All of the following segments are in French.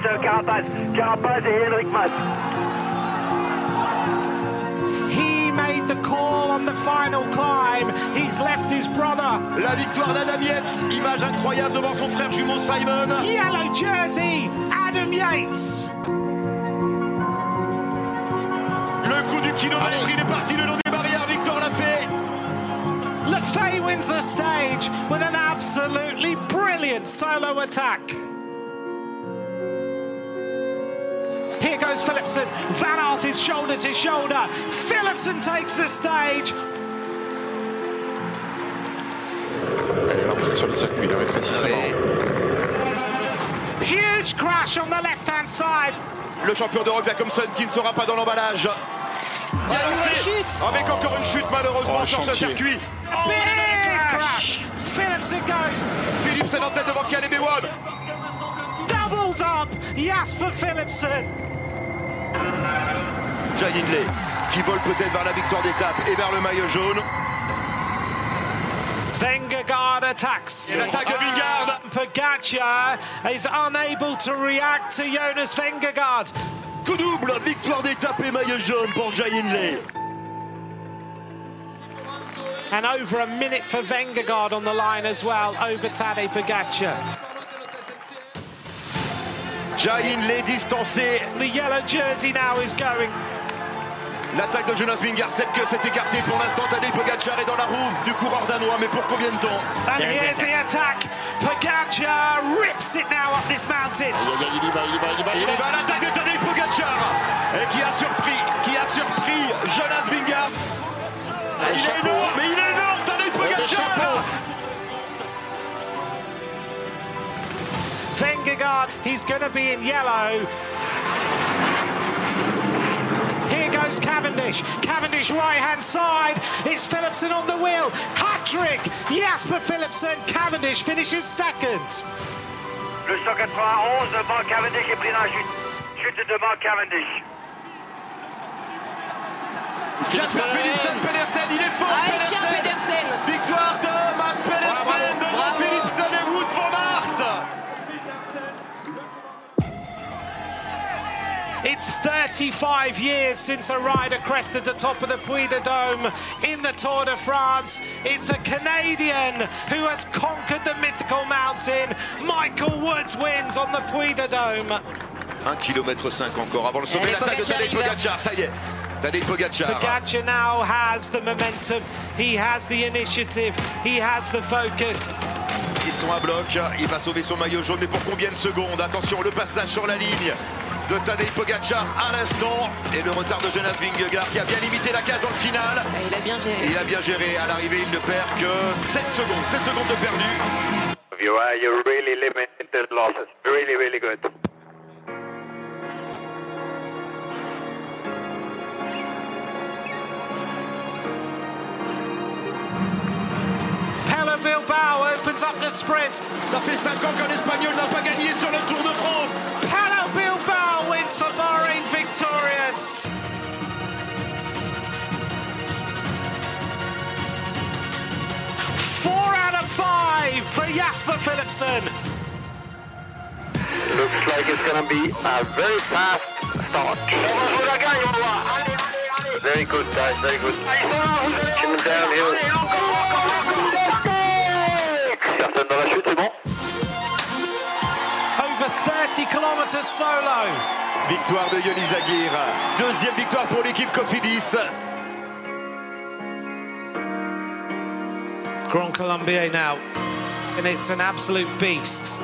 Pris dans la chute Carapace. Carapace et Henrik Mas. He made the call on the final climb. He's left his brother. La victoire d'Adam Yates. Image incroyable devant son frère jumeau Simon. Yellow jersey, Adam Yates. Le coup du kilomètre, il est parti le long des barrières. Victor l'a fait. Lefay wins the stage with an absolutely brilliant solo attack. Here goes Philipson. Van Aert is shoulder to shoulder. Philipson takes the stage. Sur le circuit, le rétrécissement. Huge crash on the left hand side. Le champion d'Europe, Jacobson, qui ne sera pas dans l'emballage. Il y a une nouvelle chute. Avec encore une chute, malheureusement, Oh, sur ce chantier. circuit. Big crash. Philipson goes. Philipsen en tête devant Caleb Ewan. Doubles up. Jasper Philipson. Jay Hindley, qui vole peut-être vers la victoire d'étape et vers le maillot jaune. Vengegaard attacks. L'attaque de Vingard. Ah, Pogacar is unable to react to Jonas Vengegaard. Coup double, victoire d'étape et maillot jaune pour Jay Hindley. And over a minute for Vengegaard on the line as well, over Tadej Pogacar. Jay Hindley distancé. The yellow jersey now is going. L'attaque de Jonas Vingard, celle que s'est écartée pour l'instant. Tadej Pogacar est dans la roue du coureur danois, mais pour combien de temps? And here's the attack. Pogacar rips it now up this mountain. Il y va, il y va, il y va, il y va. l'attaque de Tadej Pogacar et qui a surpris, qui a surpris Jonas Vingard. Il est énorme, mais il est énorme, Tadej Pogacar Vengegaard, he's going to be in yellow. Here goes Cavendish. Cavendish right hand side. It's Philipson on the wheel. Hat trick. Jasper Philipson. Cavendish finishes second. Le 191 devant Cavendish est pris dans la chute. Chute devant Cavendish. Jasper Philipsen, Pedersen, il est fort Allez, tiens, Pedersen. Victoire It's 35 years since a rider crested the top of the Puy de Dôme in the Tour de France. It's a Canadian who has conquered the mythical mountain. Michael Woods wins on the Puy de Dôme. 1 km 5 encore avant le sommet l'attaque de Pogacar, Tadej. Pogacar, ça y est. Tadej Pogacar. Pogacar now has the momentum. He has the initiative. He has the focus. Ils sont à bloc, il va sauver son maillot jaune, mais pour combien de secondes? Attention, le passage sur la ligne de Tadej Pogacar à l'instant. Et le retard de Jonas Vingegaard qui a bien limité la case dans le final. Ah, Il a bien géré. Il a bien géré. À l'arrivée, il ne perd que 7 secondes. 7 secondes de perdu. You are you really limited losses. Really, really good. Bilbao opens up the sprint. Ça fait 5 ans qu'un Espagnol n'a pas gagné sur le Tour de France. For Jasper Philipsen. Looks like it's gonna be a very fast start. Very good, guys, very good. Coming downhill. Personne dans la chute, c'est bon Over 30 kilometers solo. Victoire de Yoni Zagir. Deuxième victoire pour l'équipe Cofidis. Grand Colombier now. And it's an absolute beast.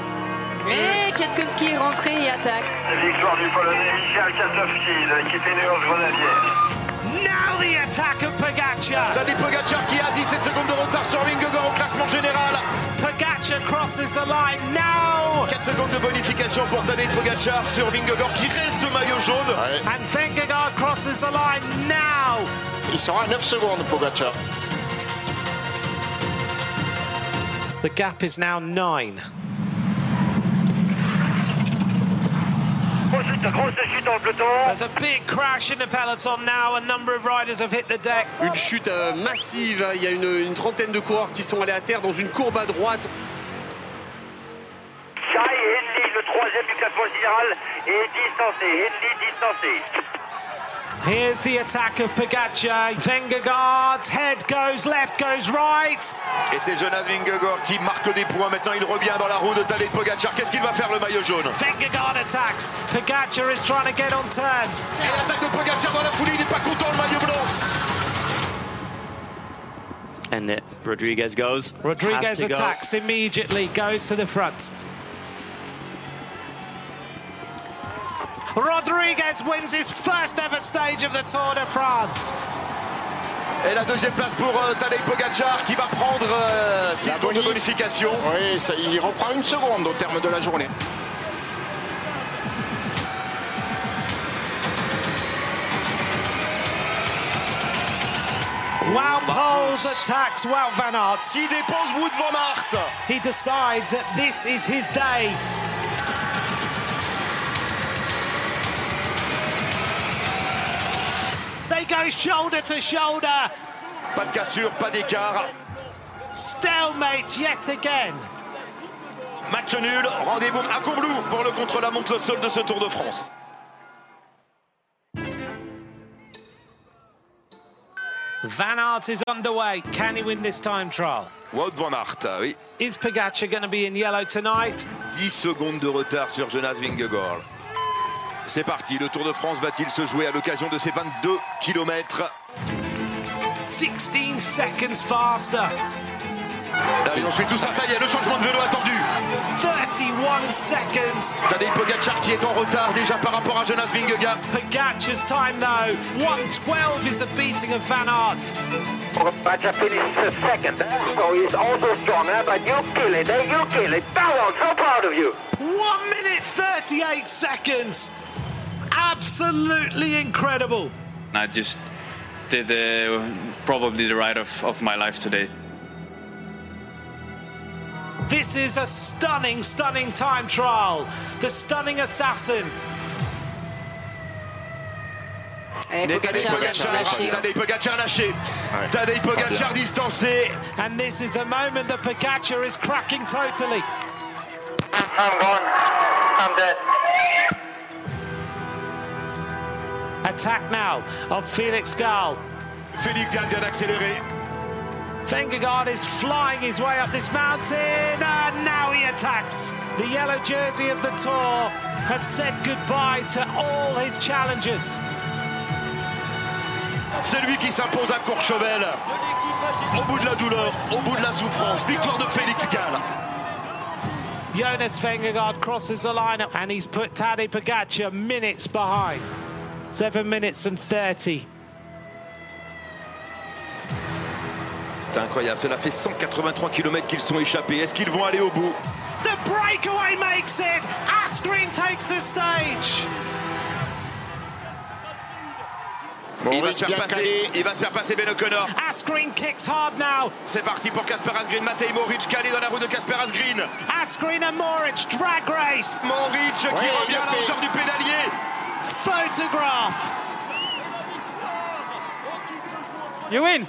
Et Kwiatkowski est rentré et attaque. Victoire du Polonais Michal Katowski de l'équipe Ineos Grenadier. Now the attack of Pogacar. Tadej Pogacar qui a 17 secondes de retard sur Vingegaard au classement général. Pogacar crosses the line now. 4 secondes de bonification pour Tadej Pogacar sur Vingegaard qui reste maillot jaune. Ouais. And Vengegaard crosses the line now. Il sera à 9 secondes, Pogacar. The gap is now nine. There's a big crash in the peloton now. A number of riders have hit the deck. Une chute euh, massive, il y a une, une trentaine de coureurs qui sont allés à terre dans une courbe à droite. Shai Henley, le troisième du classement général, est distancé. Henley distancé. Here's the attack of Pogacar. Vengegaard's head goes left, goes right. Et c'est Jonas Vingegaard qui marque des points. Maintenant, il revient dans la roue de Tadej Pogacar. Qu'est-ce qu'il va faire le maillot jaune Vengegaard attacks. Pogacar is trying to get on terms. Et l'attaque de Pogacar dans la foulée. Il n'est pas content le maillot blanc. And Rodriguez goes. Rodriguez to go. attacks immediately, goes to the front. Rodriguez wins his first ever stage of the Tour de France. Et la deuxième place pour euh, Tadej Pogacar qui va prendre 6 La secondes de bonif. bonification. Oui, ça, il reprend une seconde au terme de la journée. Wout Poles attacks Wout van Aert. Qui dépose Wood van Aert. He decides that this is his day. Shoulder to shoulder. Pas de cassure, pas d'écart. Stalemate yet again. Match nul. Rendez-vous à Combloux pour le contre-la-montre le seul de ce Tour de France. Van Aert is underway. Can he win this time trial? Wout van Aert, oui. Is Pogacar going to be in yellow tonight? 10 secondes de retard sur Jonas Vingegaard. C'est parti, le Tour de France va-t-il se jouer à l'occasion de ces 22 km 16 seconds faster. Allez, on fait tout ça, ça y est, le changement de vélo attendu. 31 seconds. Tadej Pogacar qui est en retard déjà par rapport à Jonas Vingegaard. Pogacar's time though. 112 is the beating of Van Aert. Pogacar finished second, so he's also stronger, but you kill it, eh? you kill it. So proud of you. 1 minute 38 seconds. Absolutely incredible. I just did uh, probably the ride of, of my life today. This is a stunning, stunning time trial. The stunning assassin. Eh, Tadej Pogacar, Pogacar, lâché. Tadej Pogacar lâché. Tadej Pogacar distancé. And this is the moment that Pogacar is cracking totally. I'm gone. I'm dead. Attack now of Felix Gall. Félix Gall vient d'accélérer. Vengegaard is flying his way up this mountain, and now he attacks. The yellow jersey of the Tour has said goodbye to all his challengers. C'est lui qui s'impose à Courchevel. Au bout de la douleur, au bout de la souffrance. Victoire de Félix Gall. Jonas Vengegaard crosses the line and he's put Tadej Pogacar minutes behind. Seven minutes and 30. C'est incroyable, cela fait 183 km qu'ils sont échappés. Est-ce qu'ils vont aller au bout? The breakaway makes it. Askren takes the stage. Bon, il, va se faire passer, il va se faire passer Ben O'Connor. Askren kicks hard now. C'est parti pour Kasper Asgreen. Matej Moric calé dans la roue de Kasper Asgreen. Askren and Moritz drag race. Moric qui Ouais, revient bien à la hauteur du pédalier. Photograph. You win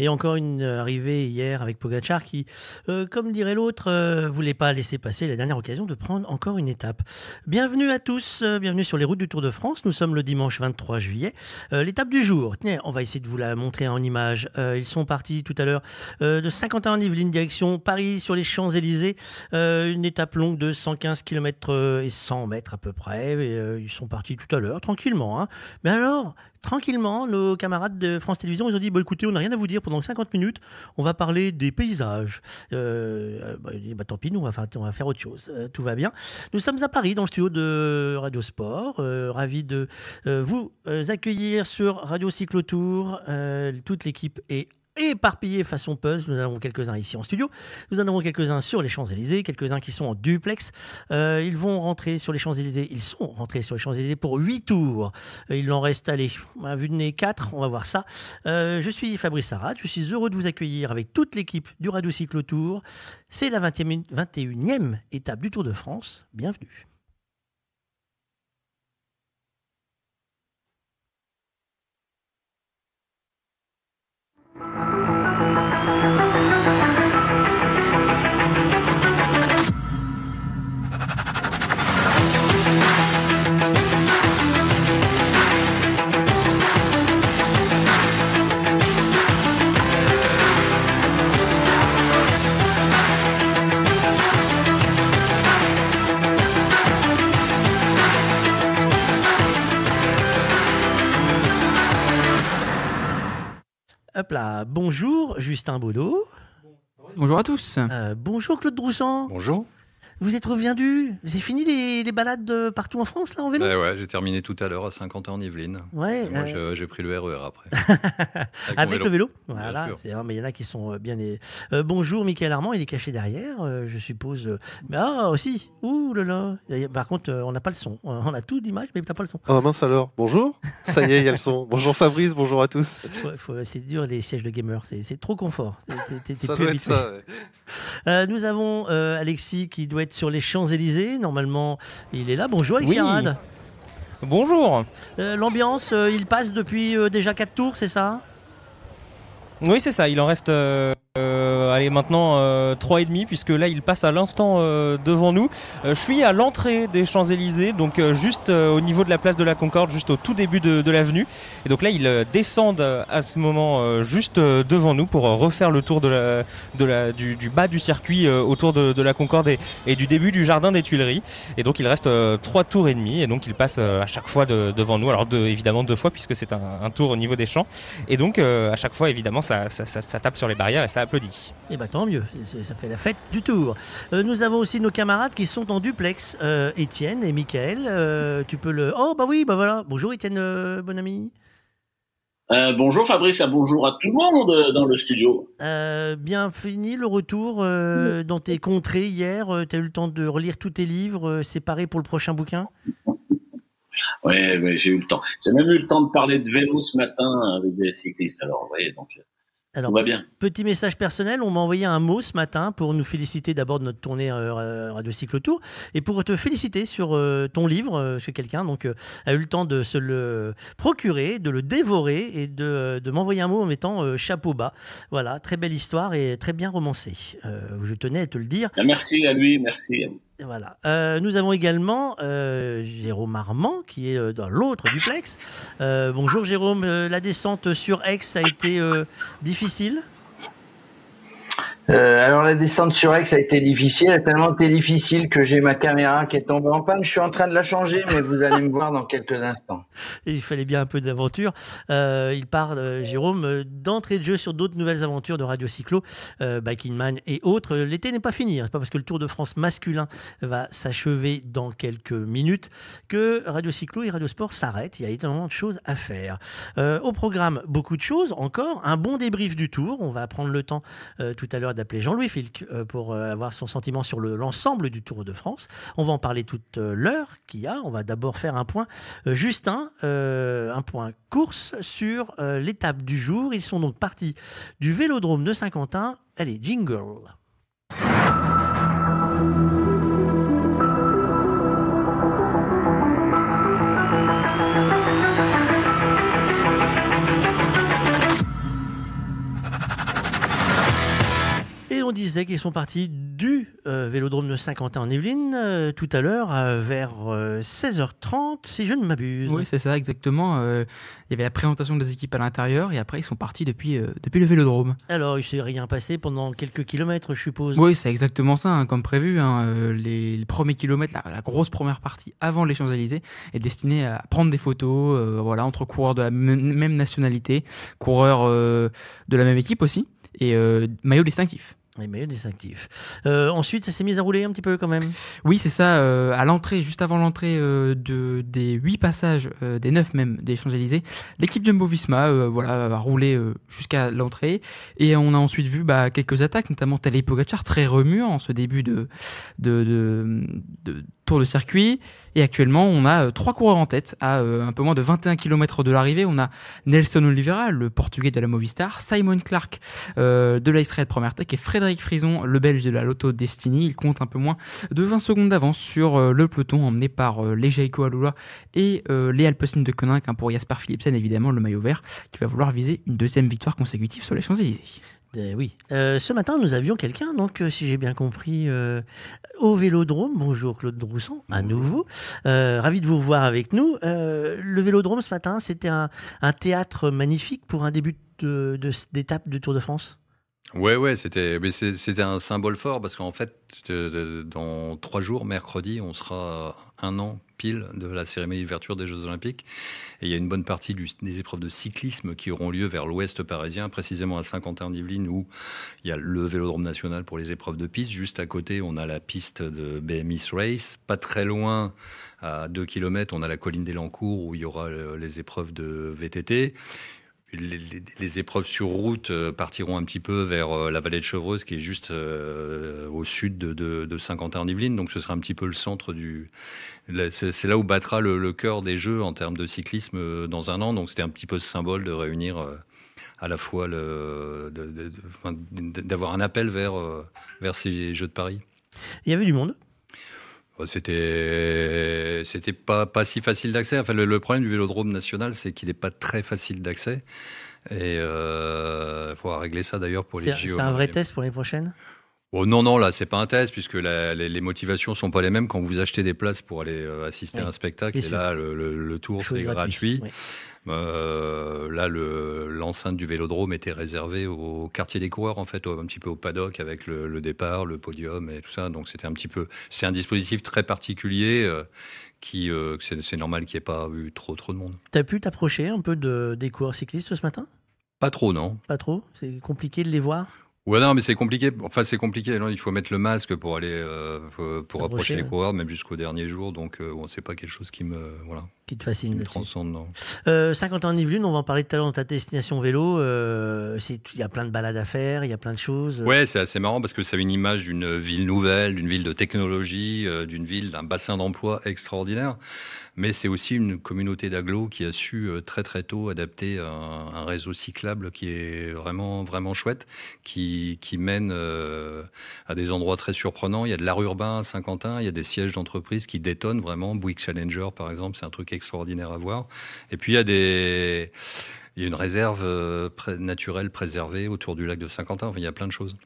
Et encore une euh, arrivée hier avec Pogachar qui, euh, comme dirait l'autre, euh, voulait pas laisser passer la dernière occasion de prendre encore une étape. Bienvenue à tous, euh, bienvenue sur les routes du Tour de France. Nous sommes le dimanche 23 juillet. L'étape du jour, tenez, on va essayer de vous la montrer en image. Ils sont partis tout à l'heure de Saint-Quentin-en-Yvelines, direction Paris sur les Champs-Élysées. Une étape longue de 115 km et 100 mètres à peu près. Ils sont partis tout à l'heure, tranquillement. hein. Mais alors, tranquillement, nos camarades de France Télévisions, ils ont dit, bah, écoutez, on n'a rien à vous dire pendant 50 minutes, on va parler des paysages. Euh, euh, bah, dit, bah, tant pis, nous, on va faire, autre chose. Euh, tout va bien. Nous sommes à Paris, dans le studio de Radio Sport. Euh, ravi de vous accueillir sur Radio Cyclotour. Toute l'équipe est éparpillés façon puzzle. Nous en avons quelques-uns ici en studio. Nous en avons quelques-uns sur les Champs-Élysées, quelques-uns qui sont en duplex. Euh, ils vont rentrer sur les Champs-Élysées. Ils sont rentrés sur les Champs-Élysées pour 8 tours. Euh, il en reste, allez, à vue de nez 4, on va voir ça. Euh, je suis Fabrice Arad. Je suis heureux de vous accueillir avec toute l'équipe du Radio Cyclo Tour. C'est la 20e, 21e étape du Tour de France. Bienvenue. Justin Baudot. Bonjour à tous. Euh, bonjour Claude Droussan. Bonjour. Vous êtes reviendu Vous avez fini les, les balades de partout en France là en vélo Ouais, ouais, j'ai terminé tout à l'heure à 50 en Yvelines. Ouais, Moi, euh, j'ai- pris le RER après. Avec, le vélo Voilà, c'est- mais il y en a qui sont euh, bien. Euh, bonjour Michael Armand, il est caché derrière, euh, je suppose. Mais ah, aussi Ouh là là Par contre, euh, on n'a pas le son. On a tout d'image, mais t'as pas le son. Oh mince alors, bonjour. Ça y est, il y a le son. Bonjour Fabrice, bonjour à tous. Faut- faut- c'est dur les sièges de gamers, c'est trop confort. T'es- t'es- t'es Ça doit être ça. ouais. Euh, nous avons euh, Alexis qui doit être sur les Champs-Élysées. Normalement, il est là. Bonjour Alexis Oui. Bonjour. Euh, L'ambiance, euh, il passe depuis euh, déjà 4 tours, c'est ça? Oui, c'est ça. Il en reste euh, allez, maintenant euh, trois et demi, puisque là, il passe à l'instant euh, devant nous. Euh, je suis à l'entrée des Champs-Élysées, donc juste au niveau de la place de la Concorde, juste au tout début de, de l'avenue. Et donc là, ils descendent à ce moment juste devant nous pour refaire le tour de la, du, bas du circuit autour de, de la Concorde et, du début du jardin des Tuileries. Et donc, il reste euh, trois tours et demi, et donc il passe euh, à chaque fois de- devant nous. Alors, évidemment, deux fois, puisque c'est un, tour au niveau des champs. Et donc, à chaque fois, évidemment, ça, ça- ça tape sur les barrières et ça applaudit. Eh ben tant mieux, ça fait la fête du tour. Euh, nous avons aussi nos camarades qui sont en duplex, euh, Étienne et Michael. euh, tu peux le. Oh bah oui, bah voilà. Bonjour Étienne, euh, bon ami. Euh, bonjour Fabrice, et bonjour à tout le monde dans le studio. Euh, bien fini le retour euh, dans tes contrées hier. tu as eu le temps de relire tous tes livres euh, séparés pour le prochain bouquin? Ouais, ouais, j'ai eu le temps. J'ai même eu le temps de parler de vélo ce matin avec des cyclistes. Alors, vous voyez, donc Alors, tout va bien. Petit message personnel, on m'a envoyé un mot ce matin pour nous féliciter d'abord de notre tournée euh, Radio Cyclotour et pour te féliciter sur euh, ton livre, euh, parce que quelqu'un donc euh, a eu le temps de se le procurer, de le dévorer et de, euh, de m'envoyer un mot en mettant euh, chapeau bas. Voilà, très belle histoire et très bien romancée. Euh, je tenais à te le dire. Merci à lui, merci à vous. Voilà. Euh, nous avons également euh, Jérôme Armand qui est euh, dans l'autre duplex. Bonjour Jérôme, la descente sur Aix a été difficile? Euh, alors la descente sur Aix a été difficile, a tellement été difficile que j'ai ma caméra qui est tombée en panne. Je suis en train de la changer, mais vous allez me voir dans quelques instants. Il fallait bien un peu d'aventure. Euh, il part, euh, Jérôme, euh, d'entrée de jeu sur d'autres nouvelles aventures de Radio Cyclo, euh, Biking Man et autres. L'été n'est pas fini. hein. C'est pas parce que le Tour de France masculin va s'achever dans quelques minutes que Radio Cyclo et Radio Sport s'arrêtent. Il y a énormément de choses à faire. Au programme, beaucoup de choses encore. Un bon débrief du Tour. On va prendre le temps tout à l'heure Jean-Louis Filk euh, pour euh, avoir son sentiment sur le- l'ensemble du Tour de France. On va en parler toute euh, l'heure qu'il y a. On va d'abord faire un point. Justin, un point course sur l'étape du jour. Ils sont donc partis du Vélodrome de Saint-Quentin. Allez, jingle. On disait qu'ils sont partis du euh, Vélodrome de Saint-Quentin en Yvelines euh, tout à l'heure euh, vers euh, 16h30, si je ne m'abuse. Oui, c'est ça, exactement. Euh, il y avait la présentation des équipes à l'intérieur et après ils sont partis depuis, euh, depuis le vélodrome. Alors, il s'est rien passé pendant quelques kilomètres, je suppose. Oui, c'est exactement ça, hein, comme prévu. hein. Euh, les, les premiers kilomètres, la, la grosse première partie avant les Champs-Élysées est destinée à prendre des photos euh, voilà, entre coureurs de la même nationalité, coureurs euh, de la même équipe aussi, et euh, maillot distinctif. Les maillots distinctifs. Euh, ensuite, ça s'est mis à rouler un petit peu quand même. Oui, c'est ça. euh, à l'entrée, juste avant l'entrée euh, de, des huit passages, euh, des neuf même des Champs-Élysées, l'équipe Jumbo-Visma voilà, a roulé jusqu'à l'entrée. Et on a ensuite vu bah, quelques attaques, notamment Tadej Pogacar, très remuant en ce début de, de, de tour de circuit. Et actuellement, on a euh, trois coureurs en tête à euh, un peu moins de 21 km de l'arrivée. On a Nelson Oliveira, le portugais de la Movistar, Simon Clark euh, de la Israel Premier Tech et Frédéric Frison, le belge de la Lotto Destiny. Il compte un peu moins de 20 secondes d'avance sur le peloton emmené par euh, les Jaiko Alula et les Alpecin de Koenig hein, pour Jasper Philipsen, évidemment, le maillot vert, qui va vouloir viser une deuxième victoire consécutive sur les Champs-Élysées. Eh oui. Euh, ce matin, nous avions quelqu'un, donc, euh, si j'ai bien compris, euh, au Vélodrome. Bonjour Claude Drousson, à nouveau. Ravi de vous voir avec nous. Le Vélodrome, ce matin, c'était un, un théâtre magnifique pour un début de- de- d'étape de Tour de France? Ouais, ouais, c'était, mais c'était un symbole fort parce qu'en fait, dans trois jours, mercredi, on sera un an pile de la cérémonie d'ouverture des Jeux Olympiques. Et il y a une bonne partie des épreuves de cyclisme qui auront lieu vers l'ouest parisien, précisément à Saint-Quentin-en-Yvelines, où il y a le Vélodrome national pour les épreuves de piste. Juste à côté, on a la piste de BMX Race. Pas très loin, à 2 km, on a la colline des Lancours où il y aura euh, les épreuves de VTT. Les, épreuves sur route euh, partiront un petit peu vers euh, la vallée de Chevreuse, qui est juste euh, au sud de, Saint-Quentin-en-Yvelines. Donc, ce sera un petit peu le centre du. C'est là où battra le, le cœur des Jeux en termes de cyclisme dans un an. Donc, c'était un petit peu ce symbole de réunir à la fois le, d'avoir un appel vers, vers ces Jeux de Paris. Il y avait du monde? Bon, C'était c'était pas pas si facile d'accès. Enfin, le, le problème du Vélodrome national, c'est qu'il n'est pas très facile d'accès. Et il faudra régler ça d'ailleurs pour les JO. c'est un vrai test pour les prochaines? Oh, non, non, là, c'est pas un test, puisque la- les, les motivations sont pas les mêmes quand vous achetez des places pour aller euh, assister Oui, à un spectacle. Et sûr. là, le, le- le tour, c'est gratuit. Euh, là, le- l'enceinte du vélodrome était réservée au quartier des coureurs, en fait, un petit peu au paddock, avec le, le départ, le podium et tout ça. Donc, c'était un petit peu. C'est un dispositif très particulier euh, qui, euh, c'est normal qu'il n'y ait pas eu trop, trop de monde. T'as pu t'approcher un peu de, des coureurs cyclistes ce matin? Pas trop, non. Pas trop? C'est compliqué de les voir? Ouais, non, mais c'est compliqué. Enfin, c'est compliqué. Non, il faut mettre le masque pour aller euh, pour- Approcher, les coureurs, même jusqu'au dernier jour. Donc, euh, bon, c'est pas quelque chose qui me voilà qui te fascine qui me là-dessus. transcende. Non. Euh, Saint-Quentin-en-Yvelines, on va en parler tout à l'heure dans ta destination vélo. euh, Il y a plein de balades à faire, il y a plein de choses. Ouais, c'est assez marrant parce que ça a une image d'une ville nouvelle, d'une ville de technologie, euh, d'une ville d'un bassin d'emploi extraordinaire. Mais c'est aussi une communauté d'agglos qui a su euh, très très tôt adapter un, un réseau cyclable qui est vraiment vraiment chouette, qui, qui mène euh, à des endroits très surprenants. Il y a de l'art urbain à Saint-Quentin, il y a des sièges d'entreprises qui détonnent vraiment. Bouygues Challenger par exemple, c'est un truc extraordinaire à voir. Et puis il y a des il y a une réserve euh, naturelle préservée autour du lac de Saint-Quentin. Enfin, il y a plein de choses.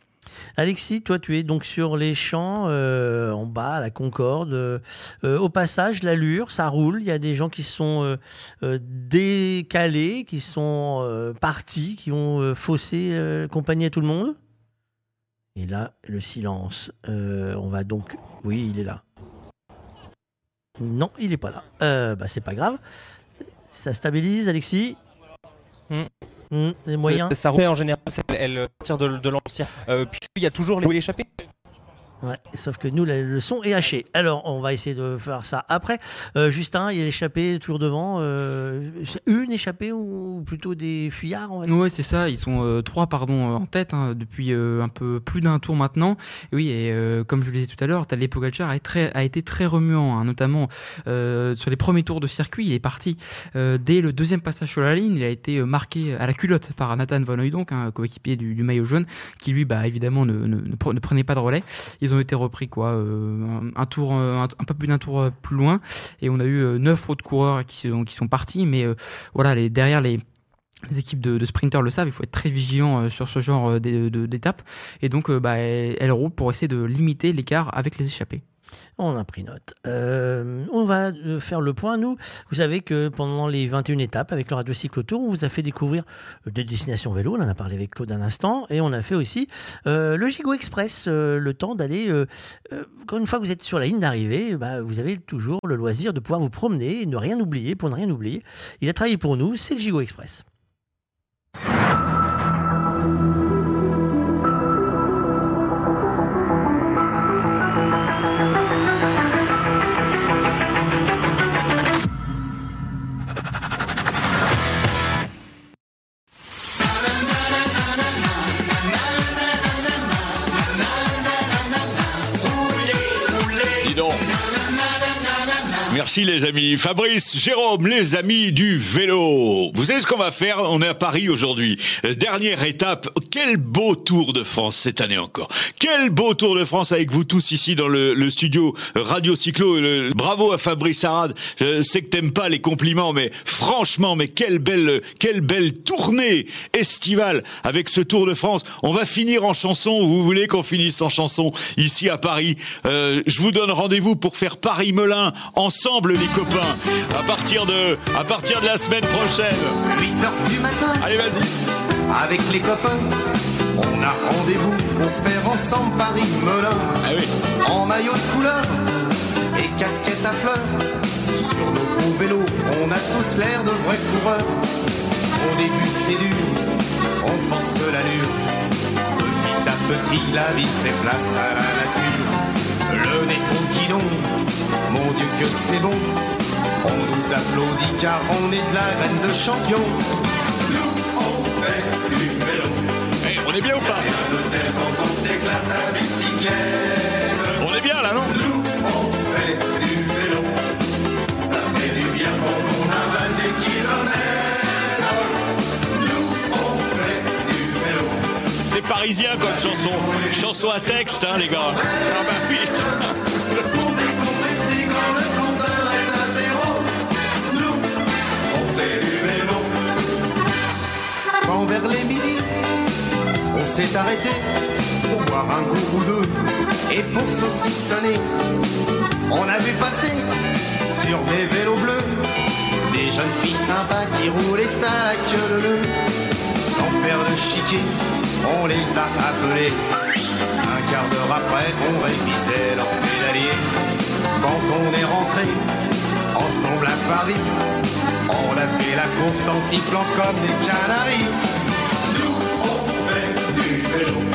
Alexis, toi, tu es donc sur les champs, euh, en bas, à la Concorde. euh, au passage, l'allure, ça roule. Il y a des gens qui sont décalés, qui sont partis, qui ont faussé compagnie à tout le monde. Et là, le silence. On va donc. Oui, il est là. Non, il n'est pas là. Euh, bah, c'est pas grave. Ça stabilise, Alexis Hmm, les moyens Ça, ça roule en général, elle tire de, de l'ancien. Euh, puis il y a toujours les l'échappée. Sauf que nous, le son est haché. Alors, on va essayer de faire ça après. Euh, Justin, il y a l'échappée toujours devant. euh, une échappée ou plutôt des fuyards on c'est ça. Ils sont euh, trois, pardon, en tête hein, depuis un peu plus d'un tour maintenant. Oui, et comme je le disais tout à l'heure, Tadej Pogacar a, a été très remuant, hein, notamment sur les premiers tours de circuit. Il est parti dès le deuxième passage sur la ligne. Il a été marqué à la culotte par Nathan Van Hooydonk, un coéquipier du, maillot jaune, qui lui, bah évidemment, ne, ne, ne prenait pas de relais. Ils ont été repris quoi, euh, un, tour, euh, un, peu plus d'un tour euh, plus loin, et on a eu neuf autres coureurs qui sont, partis. Mais voilà, les, derrière les équipes de, sprinters le savent, il faut être très vigilant sur ce genre d'étapes. Et donc, bah, elles, roulent pour essayer de limiter l'écart avec les échappés. On a pris note. Euh, on va euh, faire le point, nous. Vous savez que pendant les 21 étapes avec le Radio Cyclotour, on vous a fait découvrir euh, des destinations vélo. On en a parlé avec Claude un instant. Et on a fait aussi le Gigo Express, le temps d'aller. quand une fois que vous êtes sur la ligne d'arrivée, bah, vous avez toujours le loisir de pouvoir vous promener et ne rien oublier pour ne rien oublier. Il a travaillé pour nous, c'est le Gigo Express. Merci les amis. Fabrice, Jérôme, les amis du vélo. Vous savez ce qu'on va faire? On est à Paris aujourd'hui. Euh, Dernière étape. Quel beau Tour de France cette année encore. Quel beau Tour de France avec vous tous ici dans le, le studio Radio Cyclo. Le- bravo à Fabrice Arad. Je sais que t'aimes pas les compliments, mais franchement, mais quelle belle, quelle belle tournée estivale avec ce Tour de France. On va finir en chanson. Vous voulez qu'on finisse en chanson ici à Paris? Euh, Je vous donne rendez-vous pour faire Paris-Melun ensemble, les copains. À partir de, à partir de la semaine prochaine. 8 heures du matin. Allez, vas-y. Avec les copains, on a rendez-vous pour faire ensemble Paris-Melun. Ah En maillot de couleur et casquette à fleurs. Sur nos gros vélos, on a tous l'air de vrais coureurs. Au début, c'est dur, on pense l'allure. Petit à petit, la vie fait place à la nature. Le nez guidon, mon Dieu que c'est bon. On nous applaudit car on est de la graine de champion. Nous, on fait du vélo. Eh, on est bien ou pas quand on s'éclate à bicyclette. On est bien là, non Nous, on fait du vélo. Ça fait du bien quand on avale des kilomètres. Nous, on fait du vélo. C'est parisien comme chanson. Chanson à texte, hein, les gars. Ah bah les midi, on s'est arrêté pour boire un coup ou deux et pour saucissonner. On a vu passer sur des vélos bleus des jeunes filles sympas qui roulaient à queue leu Sans faire de chiquet, on les a appelés. Un quart d'heure après, on révisait leur pédalier. Quand on est rentré ensemble à Paris, on a fait la course en sifflant comme des canaris. Nous, on fait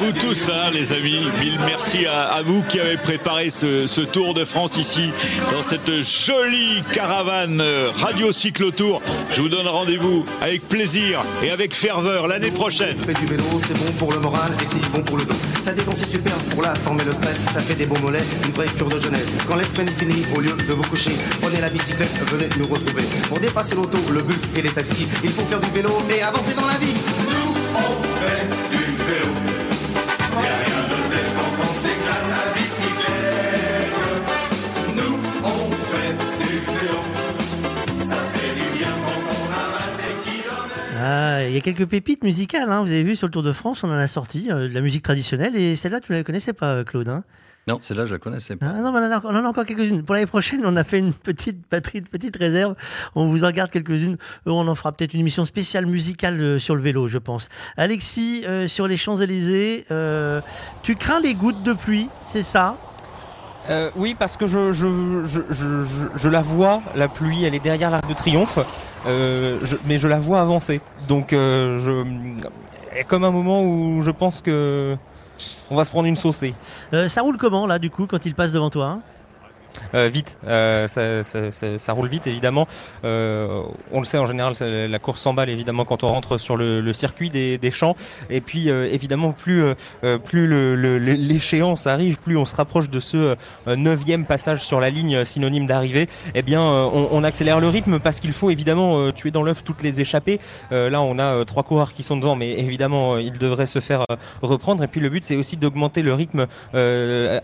vous tous, hein, les amis. Mille merci à, à vous qui avez préparé ce, ce Tour de France ici, dans cette jolie caravane euh, Radio Cyclotour. Je vous donne rendez-vous avec plaisir et avec ferveur l'année prochaine. fait du vélo, c'est bon pour le moral et c'est bon pour le dos. Ça dégonce, c'est super pour la forme et le stress. Ça fait des beaux mollets, une vraie cure de jeunesse. Quand semaine est finie, au lieu de vous coucher, prenez la bicyclette, venez nous retrouver. Pour dépasser l'auto, le bus et les taxis, il faut faire du vélo et avancer dans la vie. Y a quelques pépites musicales, hein. vous avez vu sur le Tour de France, on en a sorti, euh, de la musique traditionnelle, et celle-là, tu ne la connaissais pas, euh, Claude hein? Non, celle-là, je la connaissais pas. Ah non, mais on en a, on en a encore quelques-unes. Pour l'année prochaine, on a fait une petite batterie, une petite réserve. On vous en garde quelques-unes. Euh, On en fera peut-être une émission spéciale musicale sur le vélo, je pense. Alexis, euh, sur les Champs-Élysées, tu crains les gouttes de pluie, c'est ça? Euh, oui, parce que je, je, je, je, la vois, la pluie, elle est derrière l'Arc de Triomphe, euh, mais je la vois avancer. Donc, euh, je, comme un moment où je pense que on va se prendre une saucée. Euh, Ça roule comment, là, du coup, quand il passe devant toi hein? Euh, vite, euh, ça, ça- ça- ça roule vite évidemment. Euh, on le sait en général, la course s'emballe évidemment quand on rentre sur le, le circuit des, des champs. Et puis euh, évidemment, plus, euh, euh, plus le- le- le- l'échéance arrive, plus on se rapproche de ce neuvième passage sur la ligne synonyme d'arrivée. Eh bien, on, on accélère le rythme parce qu'il faut évidemment tuer dans l'œuf toutes les échappées. Là, on a trois coureurs qui sont devant, mais évidemment, ils devraient se faire reprendre. Et puis le but, c'est aussi d'augmenter le rythme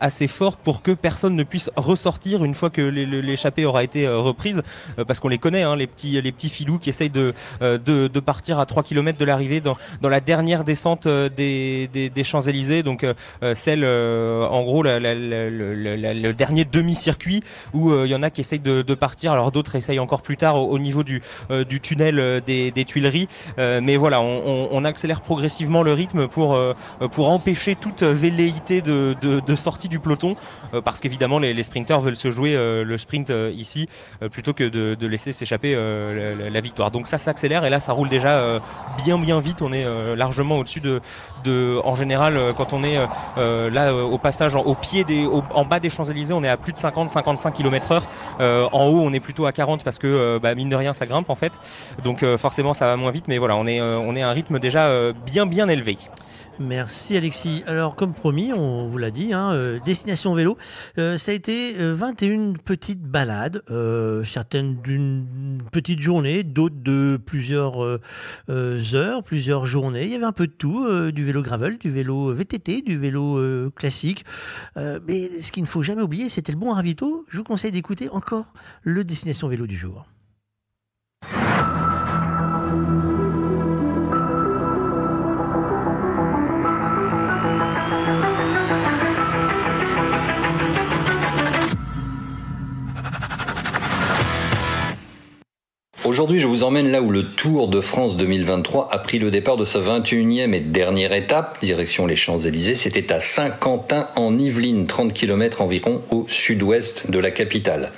assez fort pour que personne ne puisse ressortir une fois que l'échappée aura été euh, reprise, euh, parce qu'on les connaît, hein, les petits les petits filous qui essayent de euh, de, partir à 3 km de l'arrivée dans dans la dernière descente des, des, des Champs Élysées, donc celle en gros le- dernier demi-circuit où il y en a qui essayent de, partir, alors d'autres essayent encore plus tard au, au niveau du du tunnel des, des Tuileries, mais voilà, on, accélère progressivement le rythme pour pour empêcher toute velléité de, de, sortie du peloton, parce qu'évidemment les, les sprinteurs se jouer euh, le sprint euh, ici euh, plutôt que de, laisser s'échapper la, victoire. Donc ça s'accélère et là ça roule déjà bien bien vite. On est largement au-dessus de, en général, quand on est là au passage au pied des, en bas des Champs-Élysées, on est à plus de 50-55 km/h. En haut, on est plutôt à 40 parce que bah, mine de rien, ça grimpe en fait. Donc forcément, ça va moins vite, mais voilà, on est, on est à un rythme déjà bien bien élevé. Merci Alexis. Alors comme promis, on vous l'a dit, hein, euh, destination vélo, euh, ça a été euh, 21 petites balades, euh, certaines d'une petite journée, d'autres de plusieurs euh, euh, heures, plusieurs journées. Il y avait un peu de tout, euh, du vélo gravel, du vélo VTT, du vélo euh, classique. Euh, mais ce qu'il ne faut jamais oublier, c'était le bon ravito. Je vous conseille d'écouter encore le destination vélo du jour. Aujourd'hui, je vous emmène là où le Tour de France 2023 a pris le départ de sa 21e et dernière étape, direction les Champs-Élysées. C'était à Saint-Quentin en Yvelines, 30 km environ au sud-ouest de la capitale.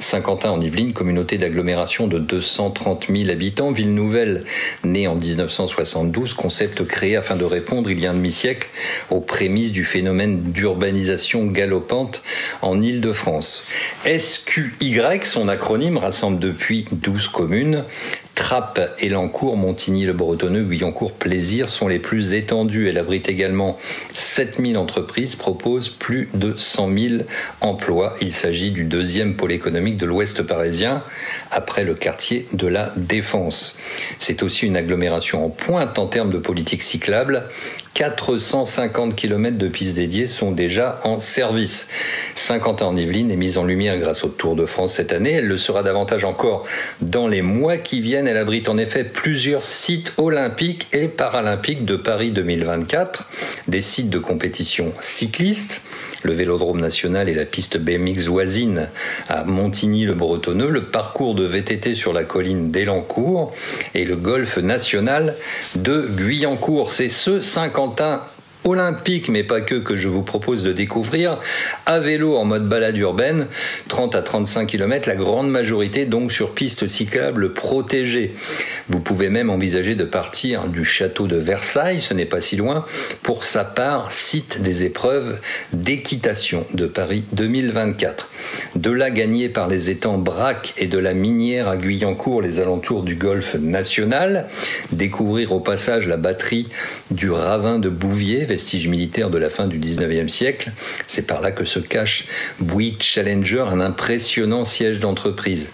Saint-Quentin en Yvelines, communauté d'agglomération de 230 000 habitants, ville nouvelle née en 1972, concept créé afin de répondre il y a un demi-siècle aux prémices du phénomène d'urbanisation galopante en Île-de-France. SQY, son acronyme, rassemble depuis 12 communes. Trappes, Elancourt, Montigny-le-Bretonneux, Guyancourt, Plaisir sont les plus étendues. Elle abrite également 7000 entreprises, propose plus de 100 000 emplois. Il s'agit du deuxième pôle économique de l'Ouest parisien, après le quartier de la Défense. C'est aussi une agglomération en pointe en termes de politique cyclable. 450 km de pistes dédiées sont déjà en service. 50 ans en Yvelines est mise en lumière grâce au Tour de France cette année. Elle le sera davantage encore dans les mois qui viennent. Elle abrite en effet plusieurs sites olympiques et paralympiques de Paris 2024, des sites de compétition cyclistes, le Vélodrome national et la piste BMX voisine à Montigny-le-Bretonneux, le parcours de VTT sur la colline d'Elancourt et le golf national de Guyancourt. C'est ce Saint-Quentin olympique, mais pas que, que je vous propose de découvrir, à vélo en mode balade urbaine, 30 à 35 km, la grande majorité donc sur piste cyclable protégée. Vous pouvez même envisager de partir du château de Versailles, ce n'est pas si loin, pour sa part, site des épreuves d'équitation de Paris 2024. De là gagné par les étangs Brac et de la minière à Guyancourt, les alentours du golfe national, découvrir au passage la batterie du ravin de Bouvier, vestige militaire de la fin du 19e siècle. C'est par là que se cache Bouygues Challenger, un impressionnant siège d'entreprise.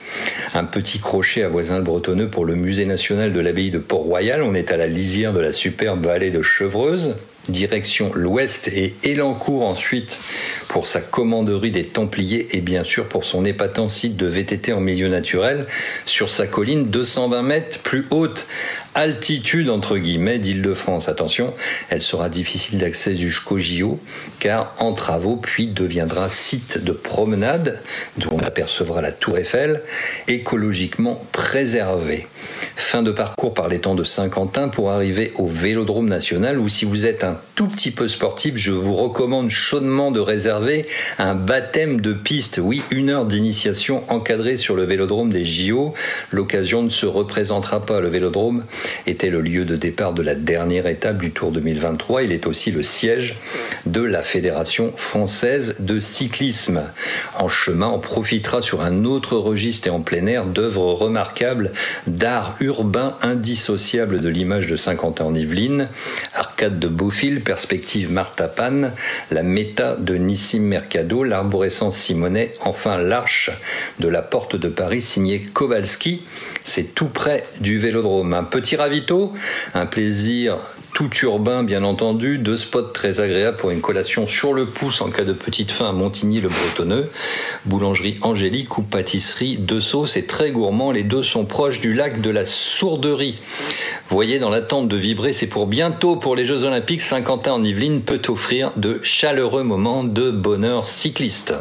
Un petit crochet à Voisin-le-Bretonneux pour le musée national de l'abbaye de Port-Royal. On est à la lisière de la superbe vallée de Chevreuse direction l'ouest et Elancourt ensuite pour sa commanderie des Templiers et bien sûr pour son épatant site de VTT en milieu naturel sur sa colline 220 mètres plus haute altitude entre guillemets d'Île-de-France. Attention, elle sera difficile d'accès jusqu'au JO car en travaux puis deviendra site de promenade d'où on apercevra la tour Eiffel écologiquement préservée. Fin de parcours par l'étang de Saint-Quentin pour arriver au Vélodrome national où si vous êtes un tout petit peu sportif, je vous recommande chaudement de réserver un baptême de piste. Oui, une heure d'initiation encadrée sur le Vélodrome des JO. L'occasion ne se représentera pas. Le Vélodrome était le lieu de départ de la dernière étape du Tour 2023. Il est aussi le siège de la Fédération française de cyclisme. En chemin, on profitera sur un autre registre et en plein air d'œuvres remarquables d'art urbain indissociable de l'image de Saint-Quentin en Yvelines, arcade de Beaufil, perspective Martha Pan, la méta de Nissim Mercado, l'arborescence Simonet, enfin l'arche de la porte de Paris signée Kowalski. C'est tout près du Vélodrome. Un petit ravito, un plaisir tout urbain bien entendu, deux spots très agréables pour une collation sur le pouce en cas de petite faim à Montigny-le-Bretonneux, boulangerie Angélique ou pâtisserie de sauce et très gourmand, les deux sont proches du lac de la Sourderie. Voyez dans l'attente de vibrer, c'est pour bientôt pour les Jeux Olympiques, Saint-Quentin en Yvelines peut offrir de chaleureux moments de bonheur cycliste.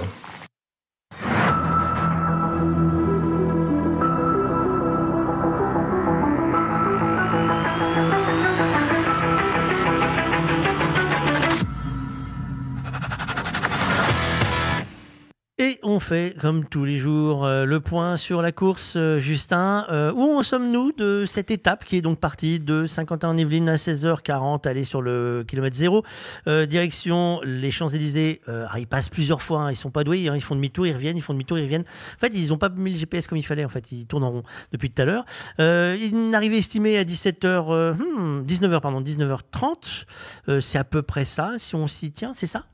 On fait, comme tous les jours, euh, le point sur la course, euh, Justin. Euh, où en sommes-nous de cette étape qui est donc partie de Saint-Quentin-en-Yvelines à 16h40, aller sur le kilomètre zéro, direction les Champs-Élysées. Ah, ils passent plusieurs fois, hein, ils sont pas doués, hein, ils font demi-tour, ils reviennent, ils font demi-tour, ils reviennent. En fait, ils n'ont pas mis le GPS comme il fallait, en fait, ils tournent en rond depuis tout à l'heure. Une arrivée estimée à 17h, euh, hmm, 19h, pardon, 19h30. Euh, c'est à peu près ça, si on s'y tient, c'est ça?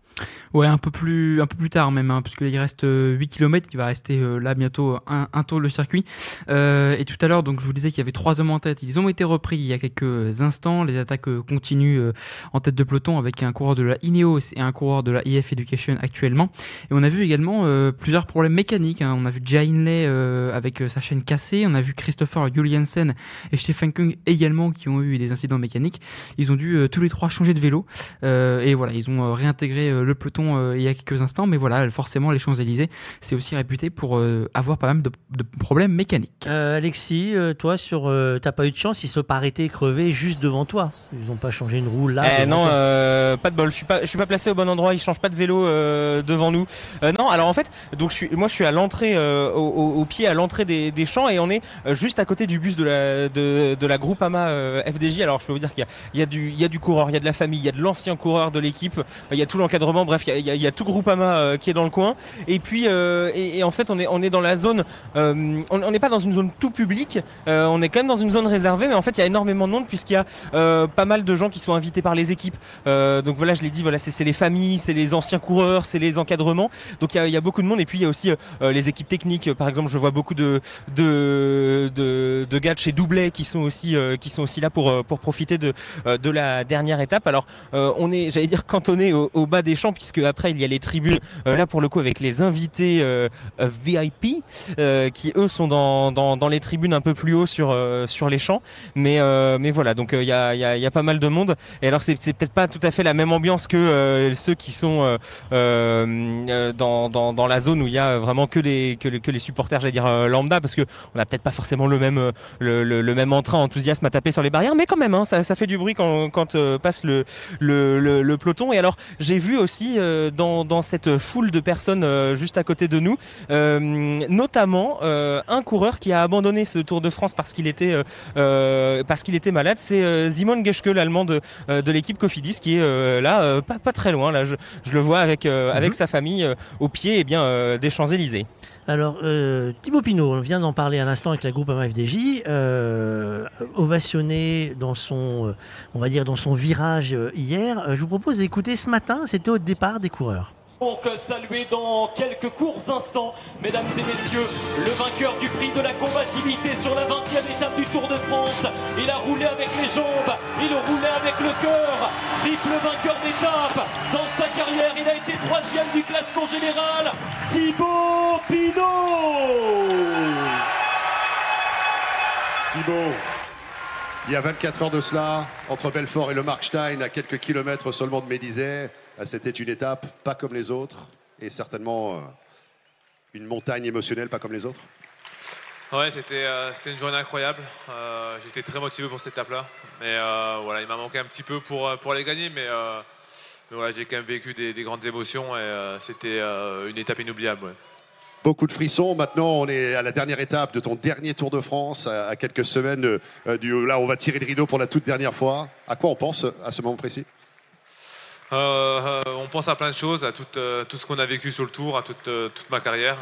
Ouais, un peu plus, un peu plus tard même, hein, parce reste euh, 8 km, il va rester euh, là bientôt un, un tour le circuit. Euh, et tout à l'heure, donc je vous disais qu'il y avait trois hommes en tête. Ils ont été repris il y a quelques instants. Les attaques euh, continuent euh, en tête de peloton avec un coureur de la Ineos et un coureur de la IF Education actuellement. Et on a vu également euh, plusieurs problèmes mécaniques. hein. On a vu euh, avec euh, sa chaîne cassée. On a vu Christopher Juliansen et Stefan Kung également qui ont eu des incidents mécaniques. Ils ont dû euh, tous les trois changer de vélo. Euh, et voilà, ils ont euh, réintégré euh, le peloton euh, il y a quelques instants. Mais voilà, forcément, les Champs-Élysées, c'est aussi réputé pour euh, avoir pas mal de, de problèmes mécaniques. Euh, Alexis, euh, toi, sur, euh, t'as pas eu de chance, ils se sont pas arrêtés crever juste devant toi. Ils n'ont pas changé une roue là. Eh non, euh, pas de bol. Je suis pas, je suis pas placé au bon endroit. Ils changent pas de vélo euh, devant nous. Euh, non, alors en fait, donc je suis, moi je suis à l'entrée, euh, au, au- au pied à l'entrée des, des champs et on est juste à côté du bus de la de, de la Groupama euh, FDJ. Alors je peux vous dire qu'il y a, il y a du, il y a du coureur, il y a de la famille, il y a de l'ancien coureur de l'équipe, il y a tout l'encadrement. Bref, il y a, tout Groupama euh, qui est dans le coin. Et puis euh, et, en fait, on est, on est dans la zone. euh, on n'est pas dans une zone tout publique. on est quand même dans une zone réservée, mais en fait, il y a énormément de monde puisqu'il y a pas mal de gens qui sont invités par les équipes. Donc voilà, je l'ai dit, voilà, c'est les familles, c'est les anciens coureurs, c'est les encadrements. Donc il y a, beaucoup de monde et puis il y a aussi les équipes techniques. Par exemple, je vois beaucoup de de de, gars de chez Doublet qui sont aussi qui sont aussi là pour pour profiter de de la dernière étape. Alors on est, j'allais dire, cantonné au bas des puisque après il y a les tribunes. euh, là pour le coup avec les invités euh, euh, VIP qui eux sont dans, dans dans les tribunes un peu plus haut sur sur les champs. Mais mais voilà, donc il y a y a y a pas mal de monde. Et alors c'est peut-être pas tout à fait la même ambiance que ceux qui sont dans, dans dans la zone où il y a vraiment que les que les, que les supporters, j'allais dire lambda, parce que on a peut-être pas forcément le même le, le, le même entrain enthousiasme à taper sur les barrières, mais quand même, hein, ça ça fait du bruit quand quand passe le, le le le peloton. Et alors j'ai vu aussi euh, dans dans cette foule de personnes euh, juste à côté de nous, euh, notamment un coureur qui a abandonné ce Tour de France parce qu'il était parce qu'il était malade. C'est Simon Geschke, l'allemand de, de l'équipe Cofidis, qui est là, pas, pas très loin. Là, je, je le vois avec avec sa famille au pied, eh bien des Champs Élysées. Alors, euh, Thibaut Pinot, on vient d'en parler à l'instant avec la groupe FDJ, euh, ovationné dans son, euh, on va dire, dans son virage euh, hier. Euh, je vous propose d'écouter ce matin, c'était au départ des coureurs. Donc saluer dans quelques courts instants, mesdames et messieurs, le vainqueur du prix de la combativité sur la 20e étape du Tour de France. Il a roulé avec les jambes, il roulait avec le cœur. Triple vainqueur d'étape. Dans sa carrière, il a été troisième du classement général. Thibaut Pinot Thibaut, il y a 24 heures de cela, entre Belfort et le Markstein, à quelques kilomètres seulement de Médizet, c'était une étape pas comme les autres, et certainement euh, une montagne émotionnelle pas comme les autres. Ouais, c'était euh, une journée incroyable. Euh, J'étais très motivé pour cette étape-là. Mais euh, voilà, il m'a manqué un petit peu pour, pour les gagner. Mais, mais voilà, j'ai quand même vécu des, des grandes émotions et c'était une étape inoubliable. ouais. Beaucoup de frissons. Maintenant, on est à la dernière étape de ton dernier Tour de France, à, à quelques semaines du. Là, on va tirer le rideau pour la toute dernière fois. À quoi on pense à ce moment précis? Euh, euh, on pense à plein de choses, à tout, euh, tout ce qu'on a vécu sur le tour, à toute, toute ma carrière.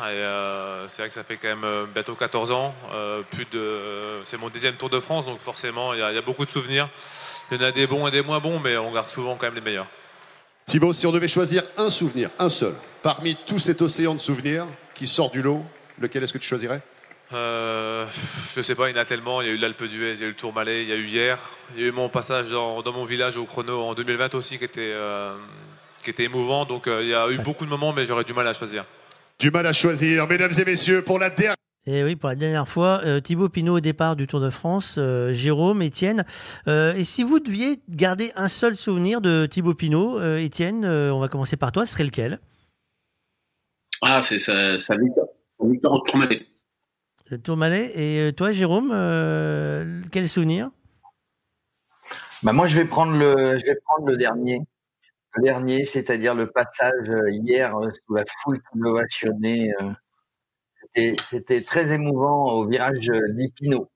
C'est vrai que ça fait quand même bientôt 14 ans. c'est mon deuxième Tour de France, donc forcément, il y, y a beaucoup de souvenirs. Il y en a des bons et des moins bons, mais on garde souvent quand même les meilleurs. Thibaut, si on devait choisir un souvenir, un seul, parmi tout cet océan de souvenirs qui sort du lot, lequel est-ce que tu choisirais? Euh, je sais pas, il y en a tellement. Il y a eu l'Alpe d'Huez, il y a eu le Tour Malais, il y a eu hier. Il y a eu mon passage dans, dans mon village au chrono en 2020 aussi qui était, euh, qui était émouvant. Donc euh, il y a eu beaucoup de moments, mais j'aurais du mal à choisir. Du mal à choisir, mesdames et messieurs, pour la dernière. Et oui, pour la dernière fois, euh, Thibaut Pinot au départ du Tour de France, euh, Jérôme, Étienne. Euh, et si vous deviez garder un seul souvenir de Thibaut Pinot, Étienne, euh, on va commencer par toi, ce serait lequel? Ah, c'est sa, sa victoire, sa victoire au Tourmalet. Le Tourmalet. Et euh, toi, Jérôme, euh, quel souvenir? Bah moi, je vais prendre le, je vais prendre le dernier. dernier, c'est-à-dire le passage euh, hier sous la foule qui euh, c'était- très émouvant au virage d'Ipino.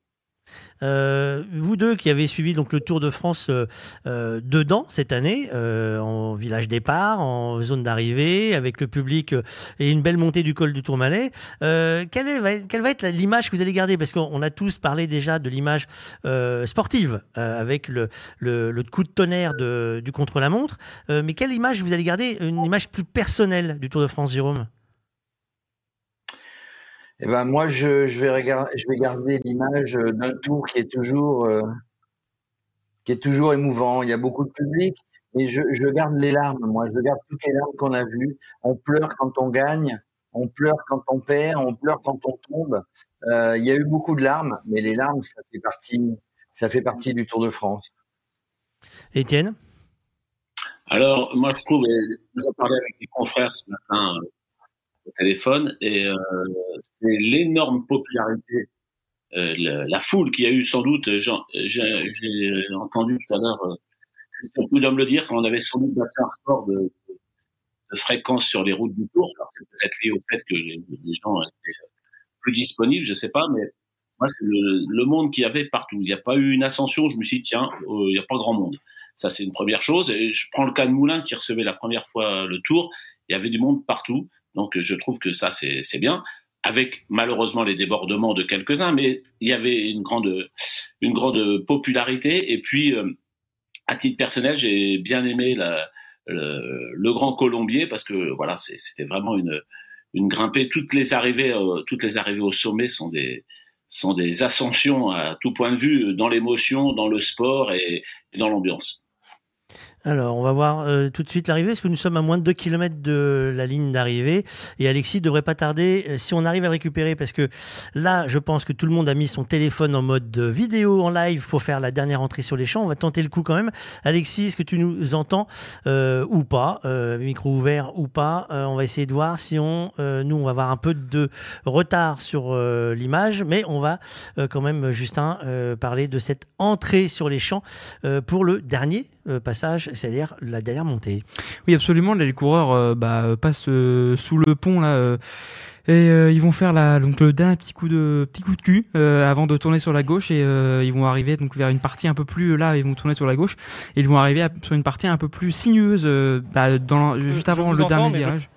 Euh, vous deux qui avez suivi donc le Tour de France euh, euh, dedans cette année, euh, en village départ, en zone d'arrivée, avec le public euh, et une belle montée du col du Tourmalet, euh, quelle, est, va être- quelle va être l'image que vous allez garder? Parce qu'on on a tous parlé déjà de l'image sportive avec le, le, le coup de tonnerre de- du contre-la-montre, mais quelle image vous allez garder? Une image plus personnelle du Tour de France, Jérôme? Eh ben moi, je, je vais regarder, je vais garder l'image euh, d'un tour qui est toujours, euh, qui est toujours émouvant. Il y a beaucoup de public, mais je, je garde les larmes. Moi, je garde toutes les larmes qu'on a vues. On pleure quand on gagne, on pleure quand on perd, on pleure quand on tombe. Euh, il y a eu beaucoup de larmes, mais les larmes, ça fait partie, ça fait partie du Tour de France. Étienne? Alors, moi, je trouve, j'en parlais avec des confrères ce matin téléphone, et euh, c'est l'énorme popularité, euh, la, foule qui a eu sans doute, j'en- j'ai entendu tout à l'heure euh, Christian le dire, quand on avait sans doute battu un record de, de, fréquence sur les routes du Tour, c'est peut-être lié au fait que les, gens étaient plus disponibles, je sais pas, mais moi, c'est le, monde qu'il y avait partout. Il n'y a pas eu une ascension, je me suis dit, tiens, euh, il n'y a pas grand monde. Ça, c'est une première chose. Je prends le cas de Moulin qui recevait la première fois le tour. Il y avait du monde partout. Donc, je trouve que ça, c'est bien. Avec malheureusement les débordements de quelques-uns, mais il y avait une grande, une grande popularité. Et puis, euh, à titre personnel, j'ai bien aimé la, le, le Grand Colombier parce que voilà, c'était vraiment une, une grimpée. Toutes les arrivées, euh, toutes les arrivées au sommet sont des, sont des ascensions à tout point de vue dans l'émotion, dans le sport et dans l'ambiance. Alors, on va voir euh, tout de suite l'arrivée, parce que nous sommes à moins de 2 km de la ligne d'arrivée. Et Alexis devrait pas tarder, euh, si on arrive à récupérer, parce que là, je pense que tout le monde a mis son téléphone en mode vidéo, en live, pour faire la dernière entrée sur les champs. On va tenter le coup quand même. Alexis, est-ce que tu nous entends euh, ou pas Micro ouvert ou pas On va essayer de voir si on... nous, on va avoir un peu de retard sur l'image, mais on va quand même, Justin, parler de cette entrée sur les champs pour le dernier euh, passage, c'est-à-dire la dernière montée. Oui, absolument. Là, les coureurs euh, bah, passent euh, sous le pont là. euh, et euh, ils vont faire la, donc le dernier petit coup de petit coup de cul euh, avant de tourner sur la gauche et euh, ils vont arriver donc vers une partie un peu plus là ils vont tourner sur la gauche et ils vont arriver à- sur une partie un peu plus sinueuse euh, bah, dans, juste avant le entends, dernier je- virage.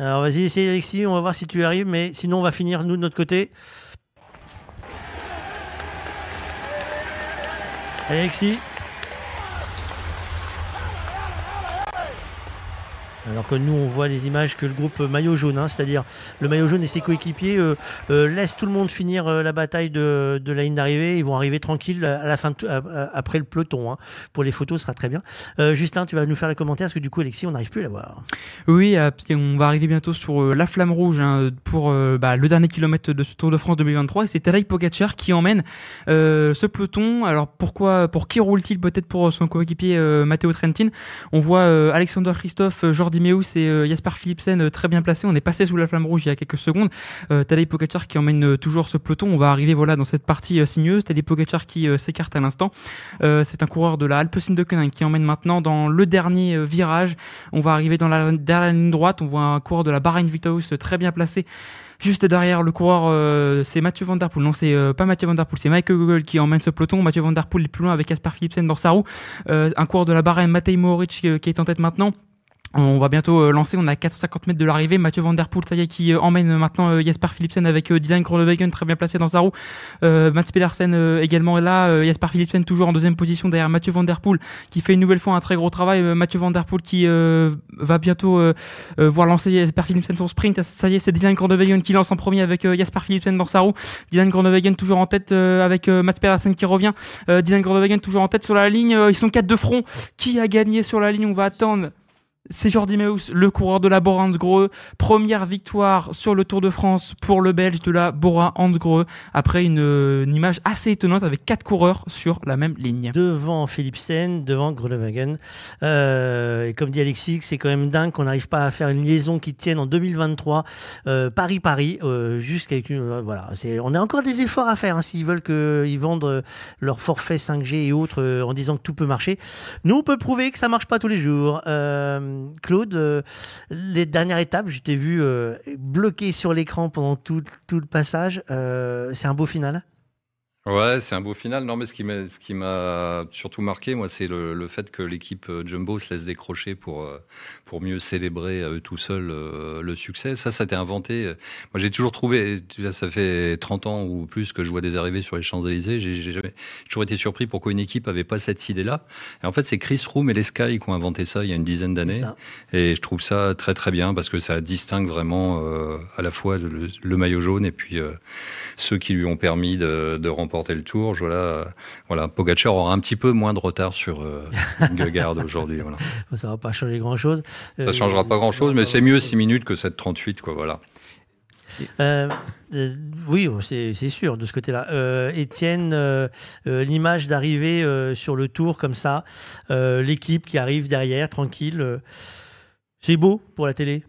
Alors vas-y, essaye Alexis, on va voir si tu arrives, mais sinon on va finir nous de notre côté. Alexis Alors que nous, on voit les images que le groupe maillot jaune, hein, c'est-à-dire le maillot jaune et ses coéquipiers, euh, euh, laissent tout le monde finir euh, la bataille de, de la ligne d'arrivée. Ils vont arriver tranquilles à la fin, de à- à- après le peloton. hein. Pour les photos, ce sera très bien. Justin, tu vas nous faire le commentaire parce que du coup, Alexis, on n'arrive plus à la voir. Oui, on va arriver bientôt sur la flamme rouge hein, pour bah, le dernier kilomètre de ce Tour de France 2023 et c'est Tadej Pogacar qui emmène ce peloton. Alors pourquoi, pour qui roule-t-il Peut-être pour son coéquipier Matteo Trentin? On voit Alexander Christophe, Jordi Meus et euh, Jasper Philipsen euh, très bien placés. On est passé sous la flamme rouge il y a quelques secondes. Euh, Tadej Pogacar qui emmène euh, toujours ce peloton. On va arriver voilà dans cette partie sinueuse. Tadej Pogacar qui s'écarte à l'instant. C'est un coureur de la Alpecin de Koenig qui emmène maintenant dans le dernier virage. On va arriver dans la dernière ligne droite. On voit un coureur de la Bahrain euh, très bien placé. Juste derrière le coureur, c'est Mathieu Van Der Poel. Non, c'est pas Mathieu Van Der Poel, c'est Michael Google qui emmène ce peloton. Mathieu Van Der Poel est plus loin avec Jasper Philipsen dans sa roue. Un coureur de la Bahrain, Matej Mohoric, qui est en tête maintenant. On va bientôt euh, lancer, on a 450 mètres de l'arrivée. Mathieu Van Der Poel, ça y est, qui euh, emmène maintenant euh, Jasper Philipsen avec Dylan Groenewegen très bien placé dans sa roue. Euh, Mats Pedersen également est là. Euh, Jasper Philipsen toujours en deuxième position derrière Mathieu Van Der Poel qui fait une nouvelle fois un très gros travail. Mathieu Van Der Poel qui va bientôt voir lancer Jasper Philipsen son sprint. Ça y est, c'est Dylan Groenewegen qui lance en premier avec Jasper Philipsen dans sa roue. Dylan Groenewegen toujours en tête avec Mats Pedersen qui revient. Dylan Groenewegen toujours en tête sur la ligne. Ils sont quatre de front. Qui a gagné sur la ligne? On va attendre. C'est Jordi Meus, le coureur de la Bora Hansgrohe. Première victoire sur le Tour de France pour le Belge de la Bora Hansgrohe après une, une image assez étonnante avec quatre coureurs sur la même ligne. Devant Philipsen, devant Groenewegen. Euh, et comme dit Alexis, c'est quand même dingue qu'on n'arrive pas à faire une liaison qui tienne en 2023 euh, Paris-Paris, euh, une, euh, voilà. On a encore des efforts à faire hein, s'ils veulent qu'ils vendent euh, leur forfait 5G et autres euh, en disant que tout peut marcher. Nous, on peut prouver que ça marche pas tous les jours. Euh, Claude, euh, les dernières étapes, je t'ai vu euh, bloqué sur l'écran pendant tout, tout le passage. Euh, c'est un beau final? Ouais, c'est un beau final. Non, mais ce qui m'a, surtout marqué, moi, c'est le, le fait que l'équipe Jumbo se laisse décrocher pour, pour mieux célébrer à eux tout seuls euh, le succès. Ça, ça a été inventé. Moi, j'ai toujours trouvé, ça fait 30 ans ou plus que je vois des arrivées sur les Champs-Élysées. J'ai, jamais, toujours été surpris pourquoi une équipe avait pas cette idée-là. Et en fait, c'est Chris Froome et les Sky qui ont inventé ça il y a une dizaine d'années. Et je trouve ça très, très bien parce que ça distingue vraiment euh, à la fois le, le maillot jaune et puis euh, ceux qui lui ont permis de, de remporter le tour. Voilà, euh, voilà, Pogacar aura un petit peu moins de retard sur euh, aujourd'hui. Voilà. Ça va pas changer grand chose. Ça changera pas grand-chose, mais c'est mieux 6 minutes que 7,38, quoi. Voilà. Euh, euh, oui, c'est c'est sûr de ce côté-là. Euh, Étienne, euh, euh, l'image d'arriver euh, sur le tour comme ça, euh, l'équipe qui arrive derrière, tranquille, euh, c'est beau pour la télé.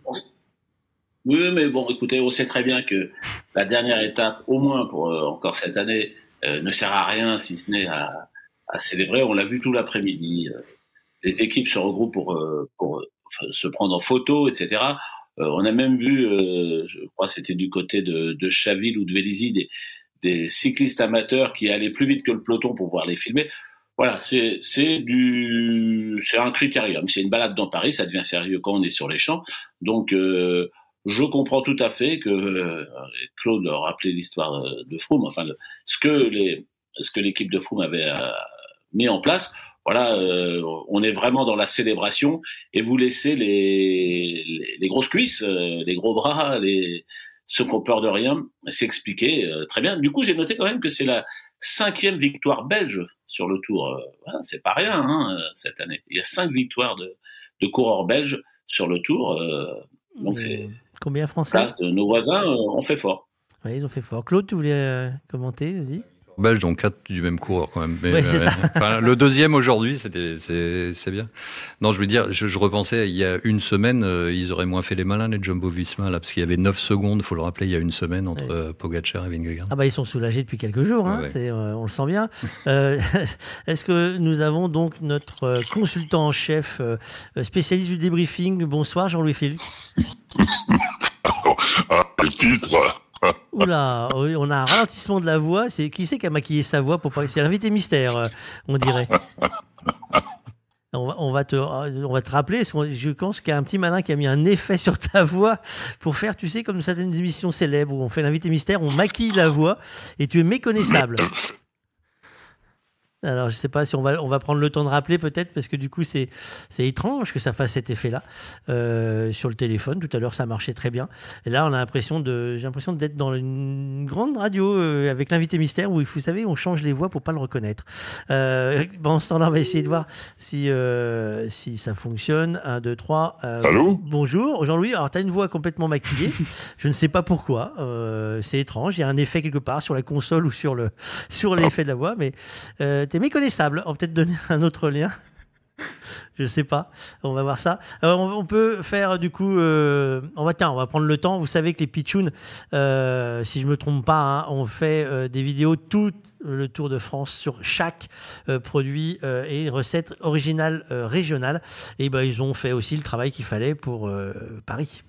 Oui, mais bon, écoutez, on sait très bien que la dernière étape, au moins pour euh, encore cette année, euh, ne sert à rien si ce n'est à, à célébrer. On l'a vu tout l'après-midi. Euh, les équipes se regroupent pour, euh, pour euh, se prendre en photo, etc. Euh, on a même vu, euh, je crois c'était du côté de, Chaville ou de Vélizy, des, cyclistes amateurs qui allaient plus vite que le peloton pour pouvoir les filmer. Voilà, c'est du c'est un critérium. C'est une balade dans Paris, ça devient sérieux quand on est sur les champs. Donc euh, je comprends tout à fait que Claude leur rappelait l'histoire de Froome, enfin ce que les ce que l'équipe de Froome avait mis en place. Voilà, euh, on est vraiment dans la célébration et vous laissez les les, les grosses cuisses, euh, les gros bras, les ceux qui ont peur de rien s'expliquer euh, très bien. Du coup, j'ai noté quand même que c'est la cinquième victoire belge sur le Tour. Voilà, c'est pas rien hein, cette année. Il y a cinq victoires de, de coureurs belges sur le Tour. donc c'est Combien français nos voisins, euh, on fait fort. Oui, ils ont fait fort. Claude, tu voulais commenter Vas-y. Belges ont quatre du même coureur quand même. Mais, enfin, le deuxième aujourd'hui, c'était c'est c'est bien. Non, je veux dire, je, je repensais il y a une semaine, euh, ils auraient moins fait les malins les Jumbo Visma là, parce qu'il y avait 9 secondes, faut le rappeler, il y a une semaine entre Ouais. euh, Pogacar et Vingegaard. Ah bah ils sont soulagés depuis quelques jours, hein, Ouais, euh, on le sent bien. Euh, Est-ce que nous avons donc notre euh, consultant en chef euh, spécialiste du débriefing? Bonsoir Jean-Louis Félix. Ah, le titre Oula, on a un ralentissement de la voix. C'est qui c'est qui a maquillé sa voix pour pas C'est l'invité mystère, euh, on dirait. On va, on va te, on va te rappeler. Je pense qu'il y a un petit malin qui a mis un effet sur ta voix pour faire, tu sais, comme certaines émissions célèbres où on fait l'invité mystère, on maquille la voix et tu es méconnaissable. Alors, je sais pas si on va, on va prendre le temps de rappeler peut-être, parce que du coup, c'est, c'est étrange que ça fasse cet effet-là euh, sur le téléphone. Tout à l'heure, ça marchait très bien. Et là, on a l'impression de, j'ai l'impression d'être dans une grande radio euh, avec l'invité mystère où, vous savez, on change les voix pour pas le reconnaître. Euh, bon, ce temps-là, on va essayer de voir si, euh, si ça fonctionne. 1, 2, 3. Allô? Bonjour, Jean-Louis. Alors, tu as une voix complètement maquillée. je ne sais pas pourquoi. Euh, c'est étrange. Il y a un effet quelque part sur la console ou sur le sur l'effet de la voix, mais t'es méconnaissable. On va peut-être donner un autre lien. Je sais pas. On va voir ça. Euh, on, peut faire du coup. euh, on va tiens, on va prendre le temps. Vous savez que les pitchouns, euh, si je me trompe pas, hein, on fait euh, des vidéos tout le Tour de France sur chaque produit et recette originale régionale. Et ben ils ont fait aussi le travail qu'il fallait pour Paris.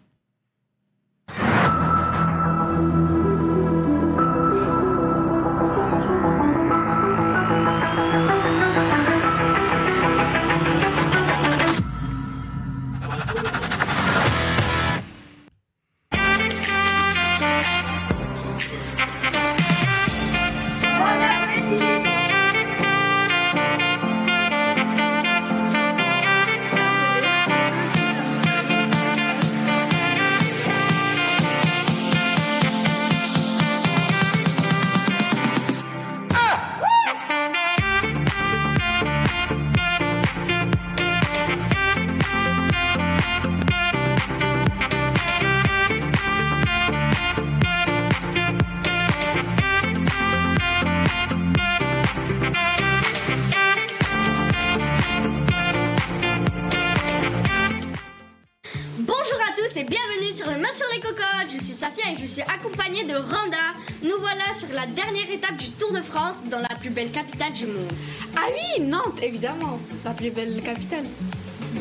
Nantes, évidemment. La plus belle capitale.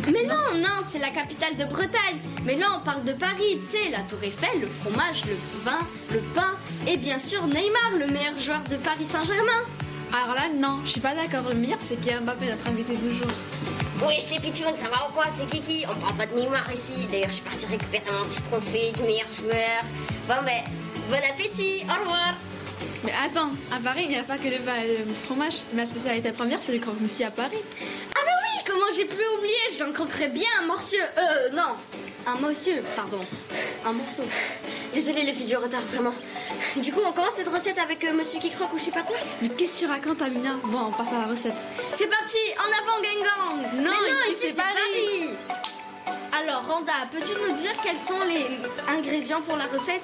Mais non, Nantes, c'est la capitale de Bretagne. Mais là, on parle de Paris, tu sais, la Tour Eiffel, le fromage, le vin, le pain, et bien sûr Neymar, le meilleur joueur de Paris Saint-Germain. Alors là, non, je suis pas d'accord. Le meilleur, c'est Kylian Mbappé, notre invité du jour. Wesh les pitchounes, ça va ou quoi C'est Kiki. On parle pas de Neymar ici. D'ailleurs, je suis partie récupérer mon petit trophée du meilleur joueur. Bon, ben, bon appétit. Au revoir. Mais attends, à Paris, il n'y a pas que le fromage. Ma spécialité première, c'est le croque-monsieur à Paris. Ah bah oui, comment j'ai pu oublier? J'en croquerais bien un morceau. Euh, non, un monsieur, pardon. Un morceau. Désolée les filles du retard, vraiment. Du coup, on commence cette recette avec euh, monsieur qui croque ou je sais pas quoi? Mais qu'est-ce que tu racontes, Amina? Bon, on passe à la recette. C'est parti, en avant, gang gang Non, Mais non, ici, c'est Paris. Paris. Alors, Randa, peux-tu nous dire quels sont les ingrédients pour la recette?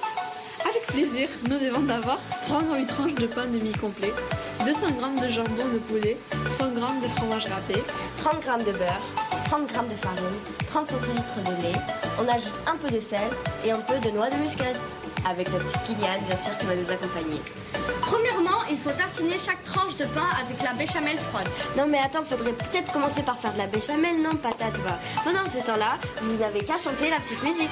Avec plaisir, nous devons d'abord prendre une tranche de pain demi-complet, 200 g de jambon de poulet, 100 g de fromage râpé, 30 g de beurre, 30 g de farine, 30 centilitres de lait. On ajoute un peu de sel et un peu de noix de muscade. Avec notre petite Kylian, bien sûr, qui va nous accompagner. Premièrement, il faut tartiner chaque tranche de pain avec la béchamel froide. Non mais attends, faudrait peut-être commencer par faire de la béchamel, non patate va. Pendant ce temps-là, vous n'avez qu'à chanter la petite musique.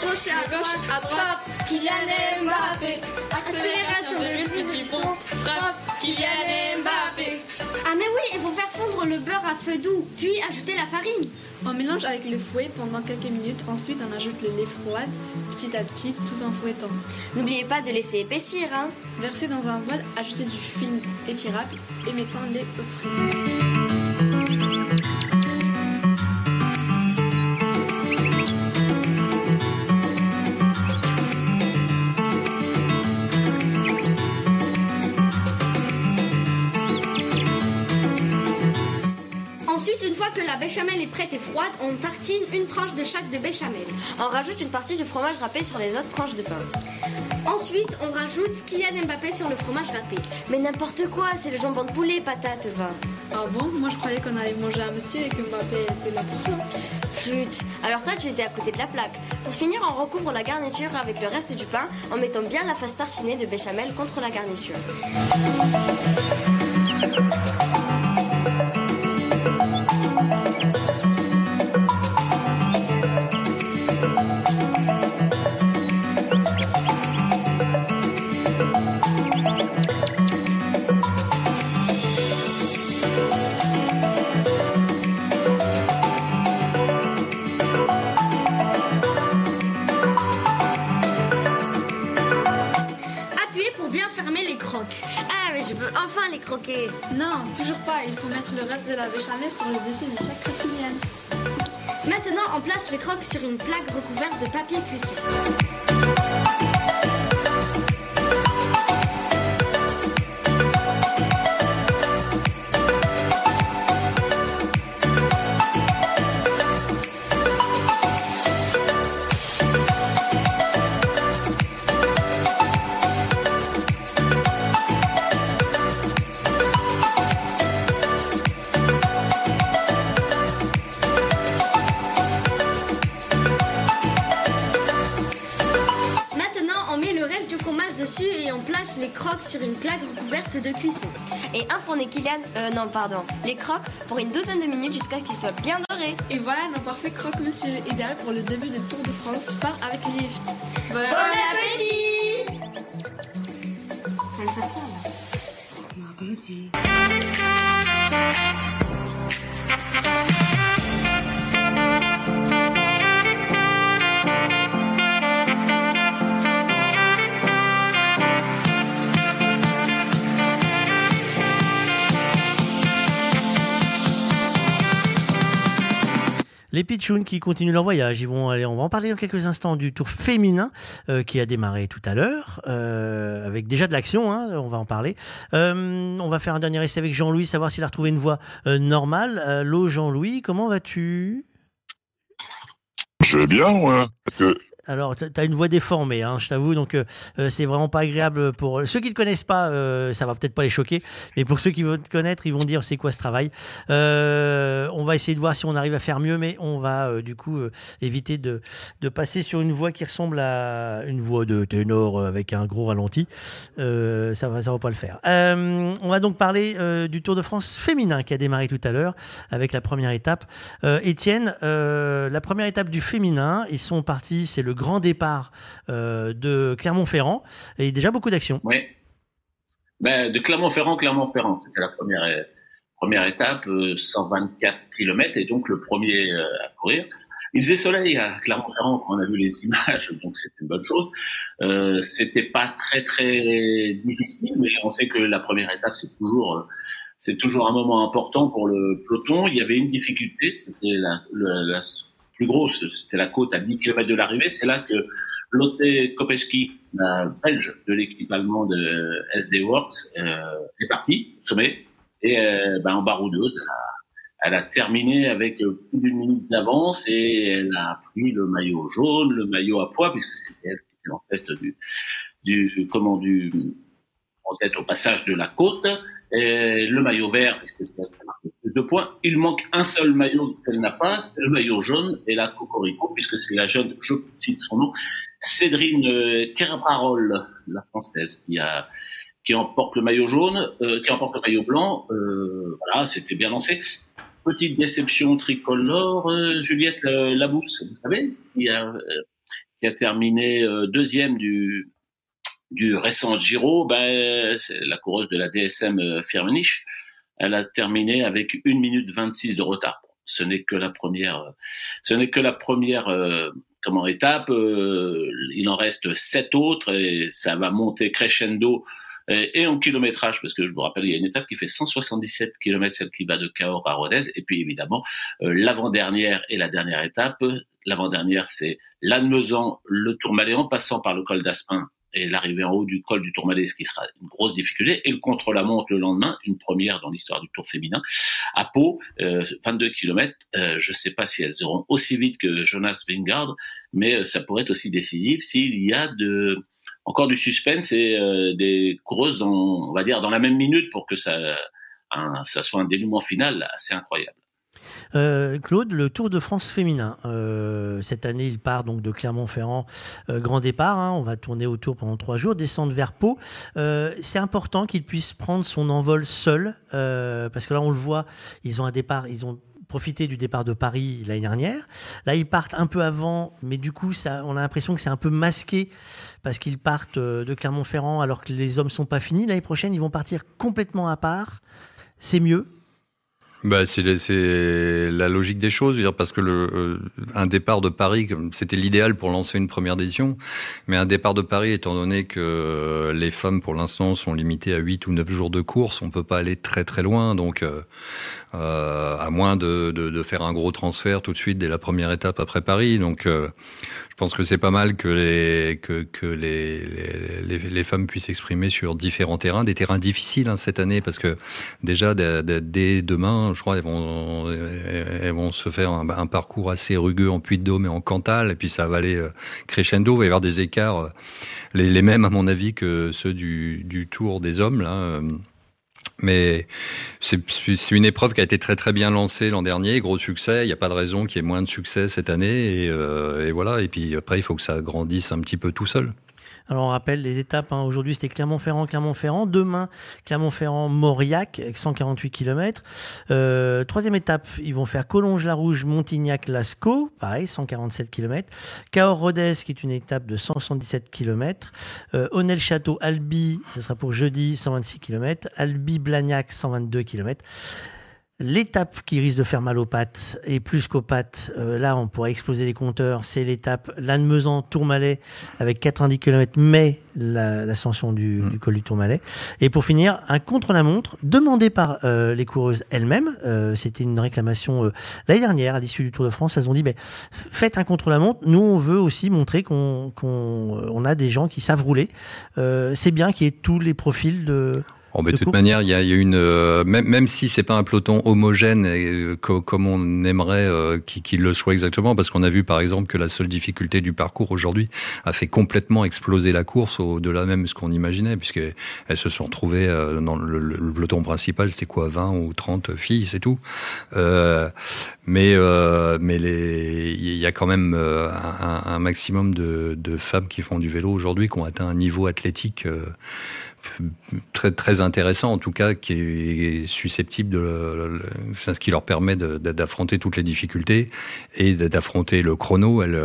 Gauche à droite, à droite, Kylian Mbappé. Accélération de petit pont, frappe, Kylian Mbappé. Ah mais oui, il faut faire fondre le beurre à feu doux, puis ajouter la farine. On mélange avec le fouet pendant quelques minutes. Ensuite, on ajoute le lait froid petit à petit, tout en fouettant. N'oubliez pas de laisser épaissir, hein. Versez dans un bol, ajoutez du film étirable et mettons le lait au frais. Fois que la béchamel est prête et froide, on tartine une tranche de chaque de béchamel. On rajoute une partie du fromage râpé sur les autres tranches de pain. Ensuite, on rajoute Kylian Mbappé sur le fromage râpé. Mais n'importe quoi, c'est le jambon de poulet, patate, va. Ah bon? Moi, je croyais qu'on allait manger un monsieur et que Mbappé était là pour ça. Flûte. Alors toi, tu étais à côté de la plaque. Pour finir, on recouvre la garniture avec le reste du pain en mettant bien la face tartinée de béchamel contre la garniture. Sur une plaque recouverte de papier cuisson. Euh non, pardon, les croques pour une douzaine de minutes jusqu'à ce qu'ils soient bien dorés. Et voilà nos parfaits croque-monsieur, idéal pour le début du Tour de France, phare avec lift. Bon appétit Pitchouns qui continuent leur voyage, ils vont aller, on va en parler dans quelques instants du tour féminin euh, qui a démarré tout à l'heure, euh, avec déjà de l'action, hein, on va en parler. Euh, on va faire un dernier essai avec Jean-Louis, savoir s'il a retrouvé une voix euh, normale. Allô Jean-Louis, comment vas-tu? Je vais bien, ouais. Parce que Alors, tu as une voix déformée, hein, je t'avoue, donc euh, euh, c'est vraiment pas agréable pour ceux qui ne connaissent pas. euh, ça va peut-être pas les choquer, mais pour ceux qui vont te connaître, ils vont dire c'est quoi ce travail? Euh, on va essayer de voir si on arrive à faire mieux, mais on va euh, du coup euh, éviter de, de passer sur une voix qui ressemble à une voix de ténor euh, avec un gros ralenti. Euh, ça va, ça va pas le faire. Euh, on va donc parler euh, du Tour de France féminin qui a démarré tout à l'heure avec la première étape. Euh, Étienne, euh, la première étape du féminin, ils sont partis, c'est le grand départ euh, de Clermont-Ferrand et déjà beaucoup d'actions. Oui. Ben, de Clermont-Ferrand, Clermont-Ferrand, c'était la première, euh, première étape, euh, 124 km, et donc le premier euh, à courir. Il faisait soleil à Clermont-Ferrand on a vu les images, donc c'était une bonne chose. Euh, c'était pas très très difficile, mais on sait que la première étape, c'est toujours euh, c'est toujours un moment important pour le peloton. Il y avait une difficulté, c'était la- la plus grosse, c'était la côte à 10 km de l'arrivée. C'est là que Lotte Kopeski, la belge de l'équipe allemande de SD Works, euh, est partie sommet. Et euh, ben, en baroudeuse, elle a, elle a terminé avec euh, plus d'une minute d'avance et elle a pris le maillot jaune, le maillot à poids, puisque c'était elle qui était en du, du comment du tête au passage de la côte, et le maillot vert, puisque c'est elle qui a marqué le plus de points. Il manque un seul maillot qu'elle n'a pas, c'est le maillot jaune, et la Cocorico, puisque c'est la jeune, je cite son nom, Cédrine euh, Kerbarol, la française, qui a qui emporte le maillot jaune, euh, qui emporte le maillot blanc. Euh, voilà, c'était bien lancé. Petite déception tricolore, euh, Juliette euh, Labousse, vous savez, qui a, euh, terminé euh, deuxième du, du récent Giro, ben, la coureuse de la DSM euh, Firmenich. Elle a terminé avec 1 minute 26 de retard. Ce n'est que la première, euh, ce n'est que la première euh, comment étape. euh, il en reste sept autres et ça va monter crescendo et, en kilométrage, parce que je vous rappelle, il y a une étape qui fait 177 km, celle qui va de Cahors à Rodez, et puis évidemment, euh, l'avant-dernière et la dernière étape. L'avant-dernière, c'est Lannemezan, le Tourmalet, en passant par le col d'Aspin et l'arrivée en haut du col du Tourmalet, ce qui sera une grosse difficulté, et le contre-la-montre le lendemain, une première dans l'histoire du Tour féminin, à Pau, euh, 22 km. Euh, je ne sais pas si elles iront aussi vite que Jonas Vingard, mais euh, ça pourrait être aussi décisif s'il y a de encore du suspense et euh, des coureuses dans, on va dire, dans la même minute pour que ça, un- ça soit un dénouement final assez incroyable. Euh, Claude, le Tour de France féminin. euh, cette année, il part donc de Clermont-Ferrand, euh, grand départ. hein, on va tourner autour pendant trois jours, descendre vers Pau. C'est important qu'il puisse prendre son envol seul, parce que là, on le voit, ils ont un départ, ils ont profité du départ de Paris l'année dernière. Là, ils partent un peu avant, mais du coup, ça, on a l'impression que c'est un peu masqué parce qu'ils partent de Clermont-Ferrand alors que les hommes sont pas finis. L'année prochaine, ils vont partir complètement à part. C'est mieux. Bah, c'est la logique des choses, dire, parce que le, euh, un départ de Paris, c'était l'idéal pour lancer une première édition, mais un départ de Paris, étant donné que euh, les femmes pour l'instant sont limitées à 8 ou 9 jours de course, on peut pas aller très très loin, donc euh, euh, à moins de, de, de faire un gros transfert tout de suite dès la première étape après Paris, donc euh, je pense que c'est pas mal que les que, que les, les, les, femmes puissent s'exprimer sur différents terrains, des terrains difficiles hein, cette année, parce que déjà dès, demain, je crois, elles vont, elles vont se faire un, parcours assez rugueux en Puy-de-Dôme et en Cantal, et puis ça va aller euh, crescendo. Il va y avoir des écarts, euh, les, mêmes à mon avis que ceux du, du Tour des hommes là. Mais c'est une épreuve qui a été très très bien lancée l'an dernier, gros succès. Il n'y a pas de raison qu'il y ait moins de succès cette année. Et, euh, et voilà. Et puis après, il faut que ça grandisse un petit peu tout seul. Alors on rappelle les étapes. hein. Aujourd'hui c'était Clermont-Ferrand, Clermont-Ferrand. Demain Clermont-Ferrand, Mauriac, 148 km. Euh, troisième étape, ils vont faire Collonges-la-Rouge, Montignac-Lascaux, pareil, 147 km. Cahors-Rodez, qui est une étape de 177 km. Euh, Honnel-Château, Albi, ce sera pour jeudi, 126 km. Albi-Blagnac, 122 km. L'étape qui risque de faire mal aux pattes, et plus qu'aux pattes, euh, là on pourrait exploser les compteurs, c'est l'étape Lannemezan-Tourmalet avec 90 km, mais la- l'ascension du, du col du Tourmalet. Et pour finir, un contre-la-montre demandé par euh, les coureuses elles-mêmes. Euh, C'était une réclamation euh, l'année dernière à l'issue du Tour de France. Elles ont dit, mais faites un contre-la-montre. Nous, on veut aussi montrer qu'on qu'on- on a des gens qui savent rouler. Euh, c'est bien qu'il y ait tous les profils de Oh, bah, de toute manière, il y a, y a une euh, même, même si c'est pas un peloton homogène euh, co- comme on aimerait euh, qu'il qu'il le soit exactement, parce qu'on a vu par exemple que la seule difficulté du parcours aujourd'hui a fait complètement exploser la course au-delà même de ce qu'on imaginait, puisque elles se sont retrouvées euh, dans le, le- le peloton principal, c'était quoi, 20 ou 30 filles, c'est tout. Euh, mais euh, mais les il y a quand même euh, un, un maximum de, de femmes qui font du vélo aujourd'hui qui ont atteint un niveau athlétique euh, très très intéressant en tout cas qui est susceptible de ce qui leur permet d'affronter toutes les difficultés et d'affronter le chrono elles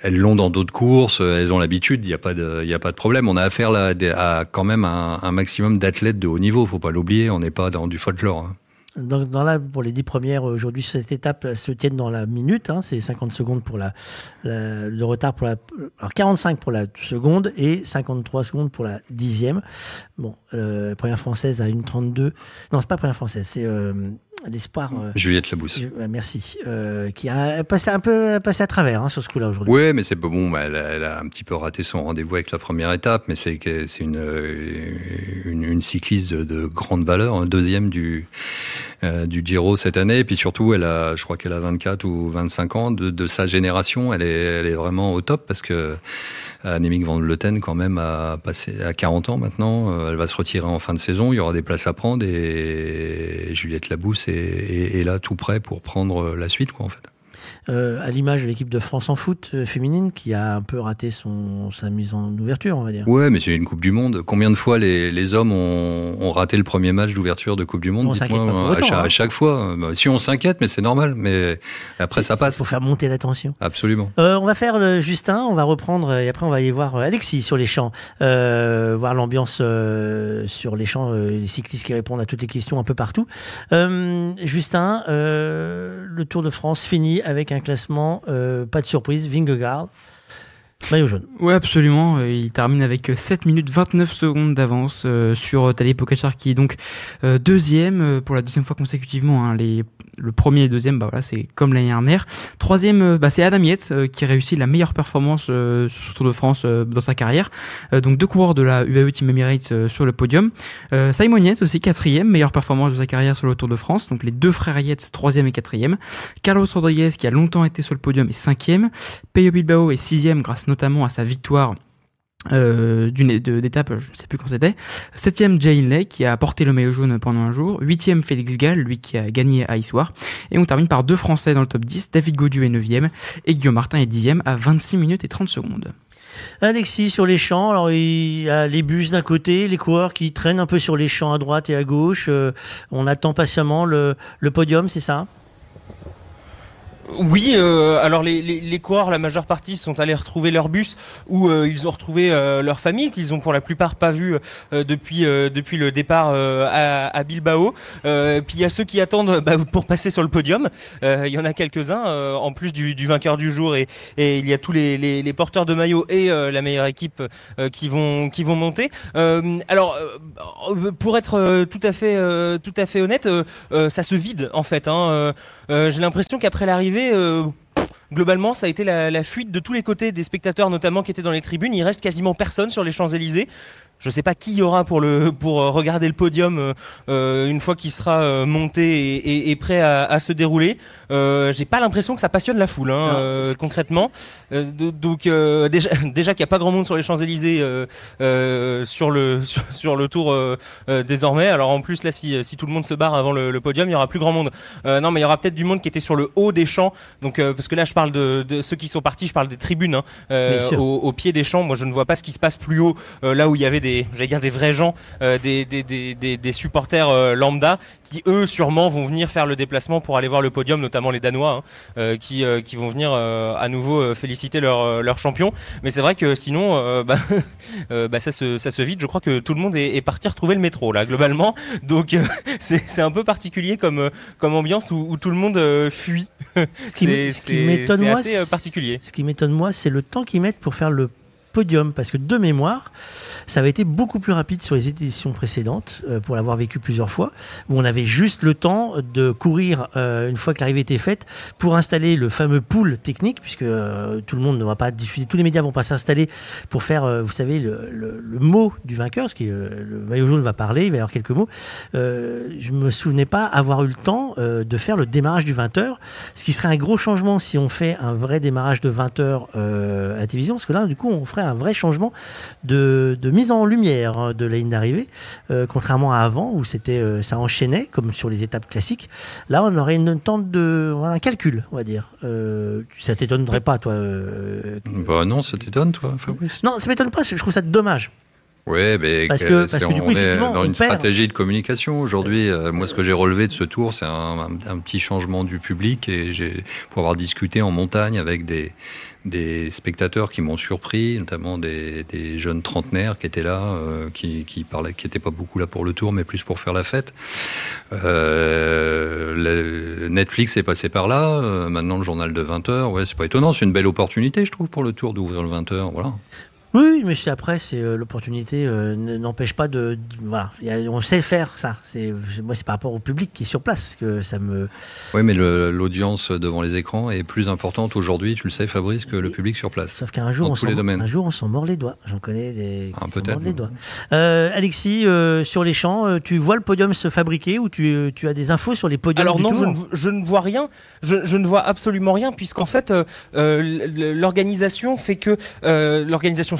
elles l'ont dans d'autres courses elles ont l'habitude il n'y a pas de il y a pas de problème on a affaire là à, quand même un, un maximum d'athlètes de haut niveau faut pas l'oublier on n'est pas dans du folklore hein. Donc, dans la, pour les dix premières aujourd'hui, cette étape se tiennent dans la minute. hein, c'est 50 secondes pour la, la- retard pour la, alors 45 pour la seconde et 53 secondes pour la dixième. Bon, euh, première française à 1,32. Non, c'est pas première française, c'est euh, l'espoir. euh, Juliette Labousse euh, merci. euh, qui a passé un peu passé à travers hein, sur ce coup-là aujourd'hui. Oui, mais c'est bon. bah, Elle a, elle a un petit peu raté son rendez-vous avec la première étape, mais c'est une, une une cycliste de, de grande valeur, un deuxième du du Giro cette année. Et puis surtout, elle a, je crois qu'elle a 24 ou 25 ans de, de sa génération. Elle est elle est vraiment au top parce que Annemiek van Vleuten quand même a passé à 40 ans maintenant. Elle va se retirer en fin de saison. Il y aura des places à prendre et Juliette Labousse est là tout prêt pour prendre la suite, quoi en. Euh, à l'image de l'équipe de France en foot euh, féminine qui a un peu raté son, sa mise en ouverture, on va dire. Ouais, mais c'est une Coupe du Monde. Combien de fois les, les hommes ont, ont raté le premier match d'ouverture de Coupe du Monde Dites-moi, à, hein. à chaque fois. Bah, si on s'inquiète, mais c'est normal. Mais après, ça passe. Pour faire monter la tension. Absolument. Euh, on va faire le Justin, on va reprendre et après on va aller voir Alexis sur les champs, voir l'ambiance sur les champs, les cyclistes qui répondent à toutes les questions un peu partout. Justin, le Tour de France finit avec un classement, euh, pas de surprise, Vingegaard, maillot jaune. Ouais, absolument. Euh, Il termine avec euh, 7 minutes 29 secondes d'avance euh, sur euh, Tadej Pogacar qui est donc euh, deuxième euh, pour la deuxième fois consécutivement. hein. Les, le premier et le deuxième, bah voilà, c'est comme l'année dernière. Troisième, euh, bah, c'est Adam Yates euh, qui réussit la meilleure performance euh, sur ce Tour de France euh, dans sa carrière. Euh, donc deux coureurs de la UAE Team Emirates euh, sur le podium. Euh, Simon Yates aussi quatrième, meilleure performance de sa carrière sur le Tour de France. Donc les deux frères Yates troisième et quatrième. Carlos Rodriguez qui a longtemps été sur le podium est cinquième. Peyo Bilbao est sixième grâce notamment à sa victoire euh, d'une d'étape, je ne sais plus quand c'était. Septième, Jay Hindley, qui a porté le maillot jaune pendant un jour. Huitième, Félix Gall, lui qui a gagné à Issoire. Et on termine par deux Français dans le top 10. David Gaudu est neuvième et Guillaume Martin est dixième à 26 minutes et 30 secondes. Alexis sur les champs, alors il y a les bus d'un côté, les coureurs qui traînent un peu sur les champs à droite et à gauche. euh, on attend patiemment le podium, c'est ça? Oui, euh, alors les, les, les coureurs, la majeure partie, sont allés retrouver leur bus où euh, ils ont retrouvé euh, leur famille qu'ils ont pour la plupart pas vu euh, depuis euh, depuis le départ euh, à, à Bilbao. Puis il y a ceux qui attendent bah, pour passer sur le podium. Il y en a quelques-uns en plus du, du vainqueur du jour et, et il y a tous les, les, les porteurs de maillot et la meilleure équipe qui vont qui vont monter. Alors pour être tout à fait tout à fait honnête, ça se vide en fait. Hein. J'ai l'impression qu'après l'arrivée, euh, globalement, ça a été la, la fuite de tous les côtés des spectateurs, notamment qui étaient dans les tribunes. Il reste quasiment personne sur les Champs Élysées. Je sais pas qui y aura pour le pour euh, regarder le podium euh, euh, une fois qu'il sera monté et, et- et prêt à, à se dérouler. Euh, J'ai pas l'impression que ça passionne la foule, hein, euh, concrètement. Do- donc déjà déjà qu'il y a pas grand monde sur les Champs Élysées sur le sur, sur le tour désormais. Alors en plus là, si si tout le monde se barre avant le, le podium, il y aura plus grand monde. Non, mais il y aura peut-être du monde qui était sur le haut des champs. Donc parce que là, je parle de, de ceux qui sont partis, je parle des tribunes hein, euh, au, au pied des champs. Moi, je ne vois pas ce qui se passe plus haut, euh, là où il y avait des, j'allais dire des vrais gens, euh, des, des, des, des, des supporters lambda qui eux sûrement vont venir faire le déplacement pour aller voir le podium, notamment les Danois, hein, qui, qui vont venir à nouveau féliciter leur, leur champion. Mais c'est vrai que sinon, bah, bah, ça, se, ça se vide. Je crois que tout le monde est, est parti retrouver le métro là, globalement. Donc c'est un peu particulier comme, comme ambiance où, où tout le monde fuit. Ce qui, M'étonne moi, assez euh, particulier. Ce qui m'étonne moi, c'est le temps qu'ils mettent pour faire le podium Parce que de mémoire, ça avait été beaucoup plus rapide sur les éditions précédentes, euh, pour l'avoir vécu plusieurs fois, où on avait juste le temps de courir euh, une fois que l'arrivée était faite pour installer le fameux pool technique, puisque euh, tout le monde ne va pas diffuser, tous les médias vont pas s'installer pour faire, vous savez, le, mot du vainqueur, ce qui le maillot jaune va parler, il va y avoir quelques mots. Je me souvenais pas avoir eu le temps de faire le démarrage du 20h, ce qui serait un gros changement si on fait un vrai démarrage de 20h euh, à la télévision, parce que là, du coup, on ferait vrai changement de, de mise en lumière hein, de la ligne d'arrivée, euh, contrairement à avant où c'était euh, ça enchaînait comme sur les étapes classiques. Là, on aurait une tente de un calcul, on va dire. Euh, ça t'étonnerait pas, toi euh, Bah non, ça t'étonne, toi, Fabrice Non, ça m'étonne pas. Je trouve ça dommage. Ouais, mais Parce que- parce que du on coup, est dans on une perd. stratégie de communication aujourd'hui. Euh, moi, ce que j'ai relevé de ce tour, c'est un, un- un petit changement du public et j'ai pour avoir discuté en montagne avec des des spectateurs qui m'ont surpris, notamment des, des jeunes trentenaires qui étaient là, euh, qui qui parlaient, qui étaient pas beaucoup là pour le tour, mais plus pour faire la fête. Euh, Netflix est passé par là. euh, maintenant, le journal de 20 heures. Ouais, c'est pas étonnant. C'est une belle opportunité, je trouve, pour le tour d'ouvrir le 20 heures. Voilà. Oui, oui, mais c'est après, c'est euh, l'opportunité euh, n'empêche pas de, de- voilà, Il y a- on sait faire ça. C'est moi, c'est par rapport au public qui est sur place que ça me. Oui, mais l'audience devant les écrans est plus importante aujourd'hui, tu le sais, Fabrice, que le public sur place. Sauf qu'un jour, dans on tous les s'en, domaines. un jour, on s'en mord les doigts. J'en connais des. Ah, peut-être. les doigts. Euh, Alexis, euh, sur les champs, euh, tu vois le podium se fabriquer ou tu, tu as des infos sur les podiums Alors du non, tour je ne, je ne vois rien. Je, je ne vois absolument rien puisqu'en fait, euh, euh, l'organisation fait que euh, l'organisation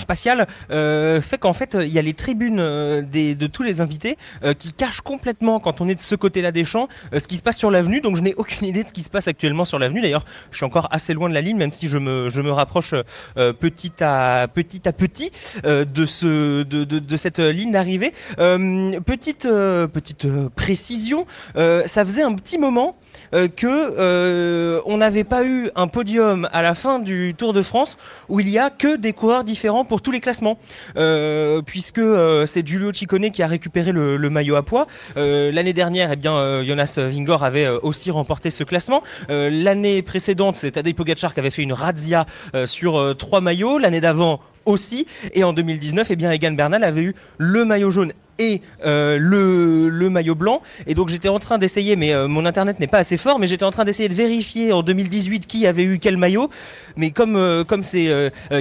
euh, fait qu'en fait, il y a les tribunes euh, des, de tous les invités euh, qui cachent complètement quand on est de ce côté-là des champs ce qui se passe sur l'avenue. Donc je n'ai aucune idée de ce qui se passe actuellement sur l'avenue. D'ailleurs, je suis encore assez loin de la ligne, même si je me, je me rapproche petit à petit à petit de ce de, de, de cette ligne d'arrivée. Petite petite précision, ça faisait un petit moment euh, que on n'avait pas eu un podium à la fin du Tour de France où il y a que des coureurs différents pour tous les classements, euh, puisque euh, c'est Giulio Ciccone qui a récupéré le, maillot à poids. Euh, L'année dernière, eh bien, Jonas Vingor avait aussi remporté ce classement. L'année précédente, c'est Tadej Pogacar qui avait fait une razzia sur trois maillots. L'année d'avant aussi. Et en 2019, eh bien, Egan Bernal avait eu le maillot jaune et euh, le, le maillot blanc. Et donc j'étais en train d'essayer, mais euh, mon internet n'est pas assez fort, mais j'étais en train d'essayer de vérifier en 2018 qui avait eu quel maillot. Mais comme euh, comme c'est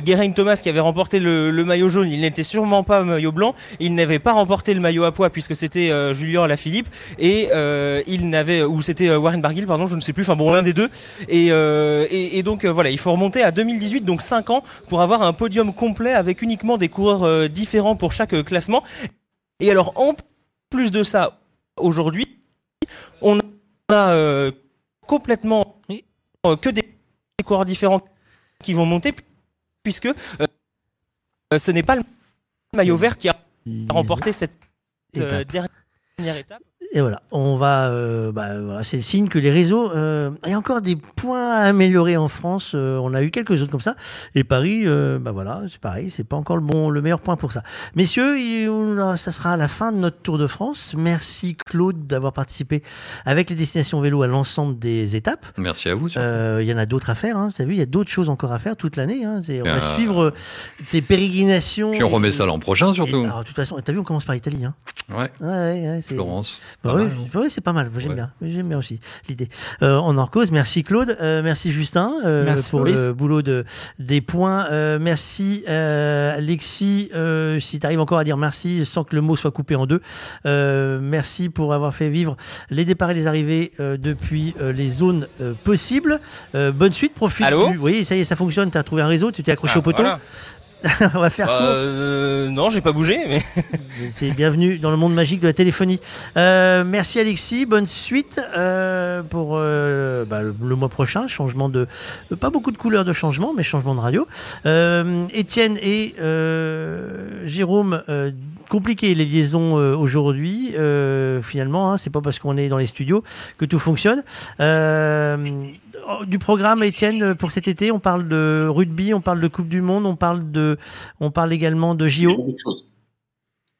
Geraint Thomas qui avait remporté le, le maillot jaune, il n'était sûrement pas maillot blanc. Il n'avait pas remporté le maillot à poids puisque c'était Julien Alaphilippe et il n'avait ou c'était Warren Barguil, pardon, je ne sais plus. Enfin bon, l'un des deux. Et, et, et donc voilà, il faut remonter à 2018, donc 5 ans pour avoir un podium complet avec uniquement des coureurs différents pour chaque classement. Et alors, en plus de ça, aujourd'hui, on a euh, complètement euh, que des coureurs différents qui vont monter, puisque euh, ce n'est pas le maillot vert qui a remporté cette euh, dernière étape. Et voilà, on va. euh, bah, voilà, c'est le signe que les réseaux. euh, il y a encore des points à améliorer en France. euh, on a eu quelques autres comme ça. Et Paris, euh, bah voilà, c'est pareil. C'est pas encore le bon, le meilleur point pour ça. Messieurs, il- ça sera à la fin de notre Tour de France. Merci Claude d'avoir participé avec les destinations vélo à l'ensemble des étapes. Merci à vous. Euh, Il y en a d'autres à faire. Hein. Tu as vu, il y a d'autres choses encore à faire toute l'année. Hein. On va suivre tes pérégrinations. Puis on remet et- ça l'an prochain, surtout. et- alors, de toute façon, t'as vu, on commence par l'Italie. Hein. Ouais. Ouais, ouais, ouais, Florence. Pas oui, mal, non oui, c'est pas mal. J'aime Ouais. bien. J'aime bien aussi l'idée. Euh, on en cause. Merci Claude. Euh, merci Justin euh, Merci, pour le boulot de des points. Euh, merci euh, Alexis. Euh, si tu arrives encore à dire merci sans que le mot soit coupé en deux. Euh, merci pour avoir fait vivre les départs et les arrivées euh, depuis euh, les zones euh, possibles. Euh, bonne suite. Profite. Allô du- Oui, ça y est, ça fonctionne. Tu as trouvé un réseau. Tu t'es accroché Ah, au poteau. voilà. on va faire Bah, court. euh, non, j'ai pas bougé, mais. C'est bienvenue dans le monde magique de la téléphonie. Euh, merci Alexis, bonne suite euh, pour euh, bah, le, le mois prochain. Changement de pas beaucoup de couleurs de changement, mais changement de radio. Euh, Étienne et euh, Jérôme, euh, compliqué les liaisons euh, aujourd'hui. Euh, finalement, hein, c'est pas parce qu'on est dans les studios que tout fonctionne. Euh, oh, du programme, Étienne, pour cet été, on parle de rugby, on parle de Coupe du Monde, on parle de, on parle également de Il y a JO. beaucoup de choses.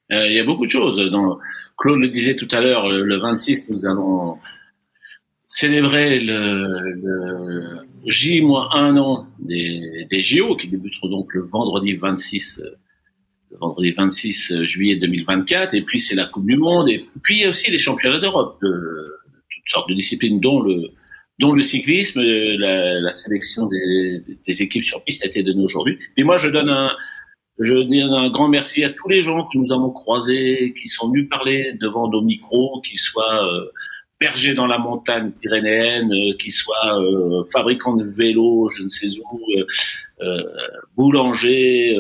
Il y a beaucoup de choses. Claude le disait tout à l'heure, le, le 26, nous allons célébrer le, le J moins un an des, des JO qui débuteront donc le vendredi 26 euh, le vendredi 26 juillet 2024 et puis c'est la Coupe du Monde et puis il y a aussi les championnats d'Europe de, de toutes sortes de disciplines dont le dont le cyclisme, euh, la, sélection des, équipes sur piste a été donnée aujourd'hui. Et moi je donne un je donne un grand merci à tous les gens que nous avons croisés, qui sont venus parler devant nos micros, qui soient euh, bergers dans la montagne pyrénéenne, euh, qui soient euh, fabricants de vélos, je ne sais où, euh, euh, boulangers,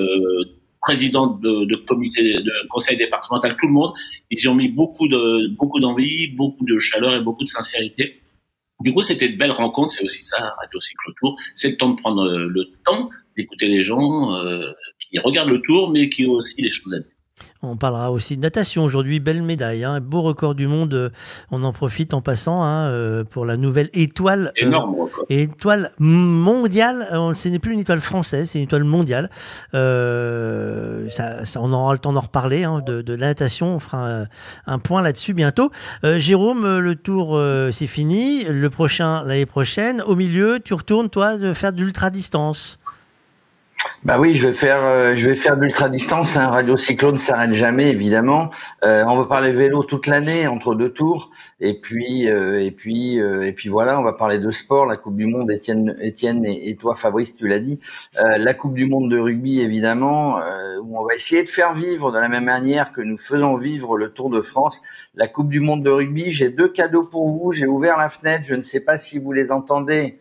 présidents de, de comité, de conseil départemental, tout le monde. Ils y ont mis beaucoup de beaucoup d'envie, beaucoup de chaleur et beaucoup de sincérité. Du coup, c'était de belles rencontres. C'est aussi ça, Radio Cycle Tour. C'est le temps de prendre euh, le temps d'écouter les gens euh, qui regardent le tour, mais qui ont aussi des choses à dire. On parlera aussi de natation aujourd'hui, belle médaille, hein, beau record du monde. euh, On en profite en passant hein, euh, pour la nouvelle étoile. euh, Énorme étoile mondiale. Ce n'est plus une étoile française, c'est une étoile mondiale. Euh, ça, ça, on aura le temps d'en reparler hein, de, de la natation. On fera un, un point là-dessus bientôt. Euh, Jérôme, le tour euh, c'est fini. Le prochain l'année prochaine. Au milieu, tu retournes toi de faire de l'ultra distance. Bah oui, je vais faire, euh, je vais faire l'ultra distance. Un radio cyclone ne s'arrête jamais, évidemment. Euh, on va parler vélo toute l'année entre deux tours, et puis, euh, et puis, et puis voilà, on va parler de sport, la Coupe du Monde. Étienne, Étienne et, et toi, Fabrice, tu l'as dit. La Coupe du Monde de rugby, évidemment, où on va essayer de faire vivre de la même manière que nous faisons vivre le Tour de France. La Coupe du Monde de rugby. J'ai deux cadeaux pour vous. J'ai ouvert la fenêtre. Je ne sais pas si vous les entendez.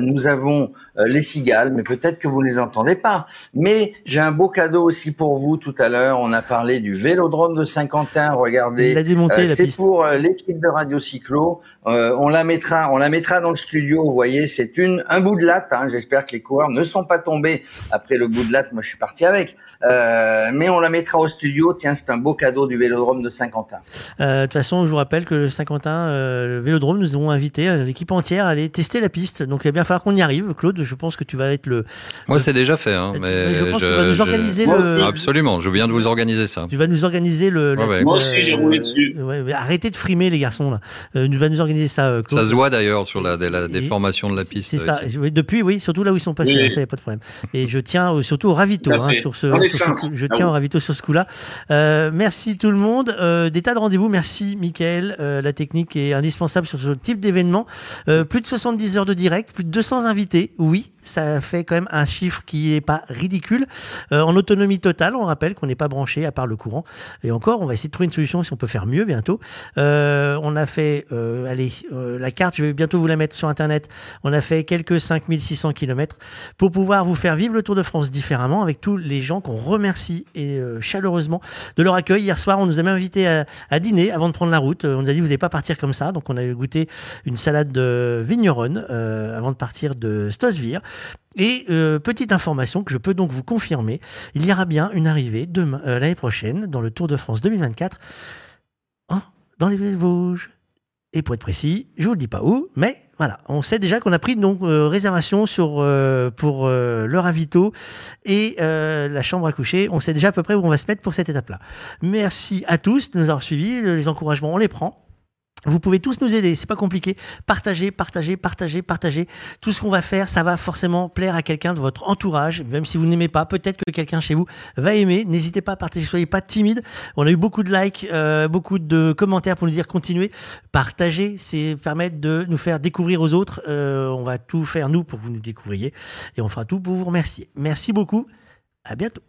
Nous avons les cigales, mais peut-être que vous ne les entendez pas. Mais j'ai un beau cadeau aussi pour vous tout à l'heure. On a parlé du vélodrome de Saint-Quentin. Regardez, Euh, c'est pour euh, l'équipe de Radio Cyclo. Euh, on la mettra, on la mettra dans le studio. Vous voyez, c'est une un bout de latte. hein. J'espère que les coureurs ne sont pas tombés après le bout de latte. Moi, je suis parti avec. Euh, mais on la mettra au studio. Tiens, c'est un beau cadeau du vélodrome de Saint-Quentin. Euh, De toute façon, je vous rappelle que le Saint-Quentin, euh, le Vélodrome, nous avons invité euh, l'équipe entière à aller tester la piste. Donc il va bien falloir qu'on y arrive. Claude, je pense que tu vas être le. Moi, c'est déjà fait. Hein, mais je pense qu'on va nous organiser le- Absolument, je viens de vous organiser ça. Tu vas nous organiser le. Ouais, la- ouais. Moi euh, aussi, j'ai roulé dessus. ouais, mais arrêtez de frimer les garçons là. Euh, tu vas nous organiser ça. euh, Claude. Ça se voit d'ailleurs sur la, la déformation de la piste. C'est ça. ici. Oui, depuis, oui, surtout là où ils sont passés, Oui. ça y a pas de problème. Et je tiens euh, surtout au ravito hein, sur ce. Sur je Ah tiens au ravito sur ce coup-là. Euh, merci tout le monde. Euh, des tas de rendez-vous. Merci, Michael. Euh, la technique est indispensable sur ce type d'événement. Euh, plus de 70 heures de direct, plus de 200 invités. Oui, ça fait quand même un chiffre qui est pas ridicule. Euh, en autonomie totale, on rappelle qu'on n'est pas branché à part le courant. Et encore, on va essayer de trouver une solution si on peut faire mieux bientôt. Euh, on a fait, euh, allez, euh, la carte, je vais bientôt vous la mettre sur Internet. On a fait quelques 5600 kilomètres pour pouvoir vous faire vivre le Tour de France différemment avec tous les gens qu'on remercie chaleureusement de leur accueil. Hier soir, on nous a même invités à, dîner avant de prendre la route. On nous a dit vous n'allez pas partir comme ça, donc on a goûté une salade de vigneronne avant de partir de Et euh, petite information que je peux donc vous confirmer, il y aura bien une arrivée demain, euh, l'année prochaine dans le Tour de France 2024 hein, dans les Vosges. Et pour être précis, je vous le dis pas où, mais voilà, on sait déjà qu'on a pris donc euh, réservation pour le ravito et la chambre à coucher. On sait déjà à peu près où on va se mettre pour cette étape-là. Merci à tous de nous avoir suivis. Les encouragements, on les prend. Vous pouvez tous nous aider, c'est pas compliqué. Partagez, partagez, partagez, partagez. Tout ce qu'on va faire, ça va forcément plaire à quelqu'un de votre entourage, même si vous n'aimez pas. Peut-être que quelqu'un chez vous va aimer. N'hésitez pas à partager, soyez pas timide. On a eu beaucoup de likes, euh, beaucoup de commentaires pour nous dire continuez. Partagez, c'est permettre de nous faire découvrir aux autres. Euh, on va tout faire nous pour que vous nous découvriez et on fera tout pour vous remercier. Merci beaucoup. À bientôt.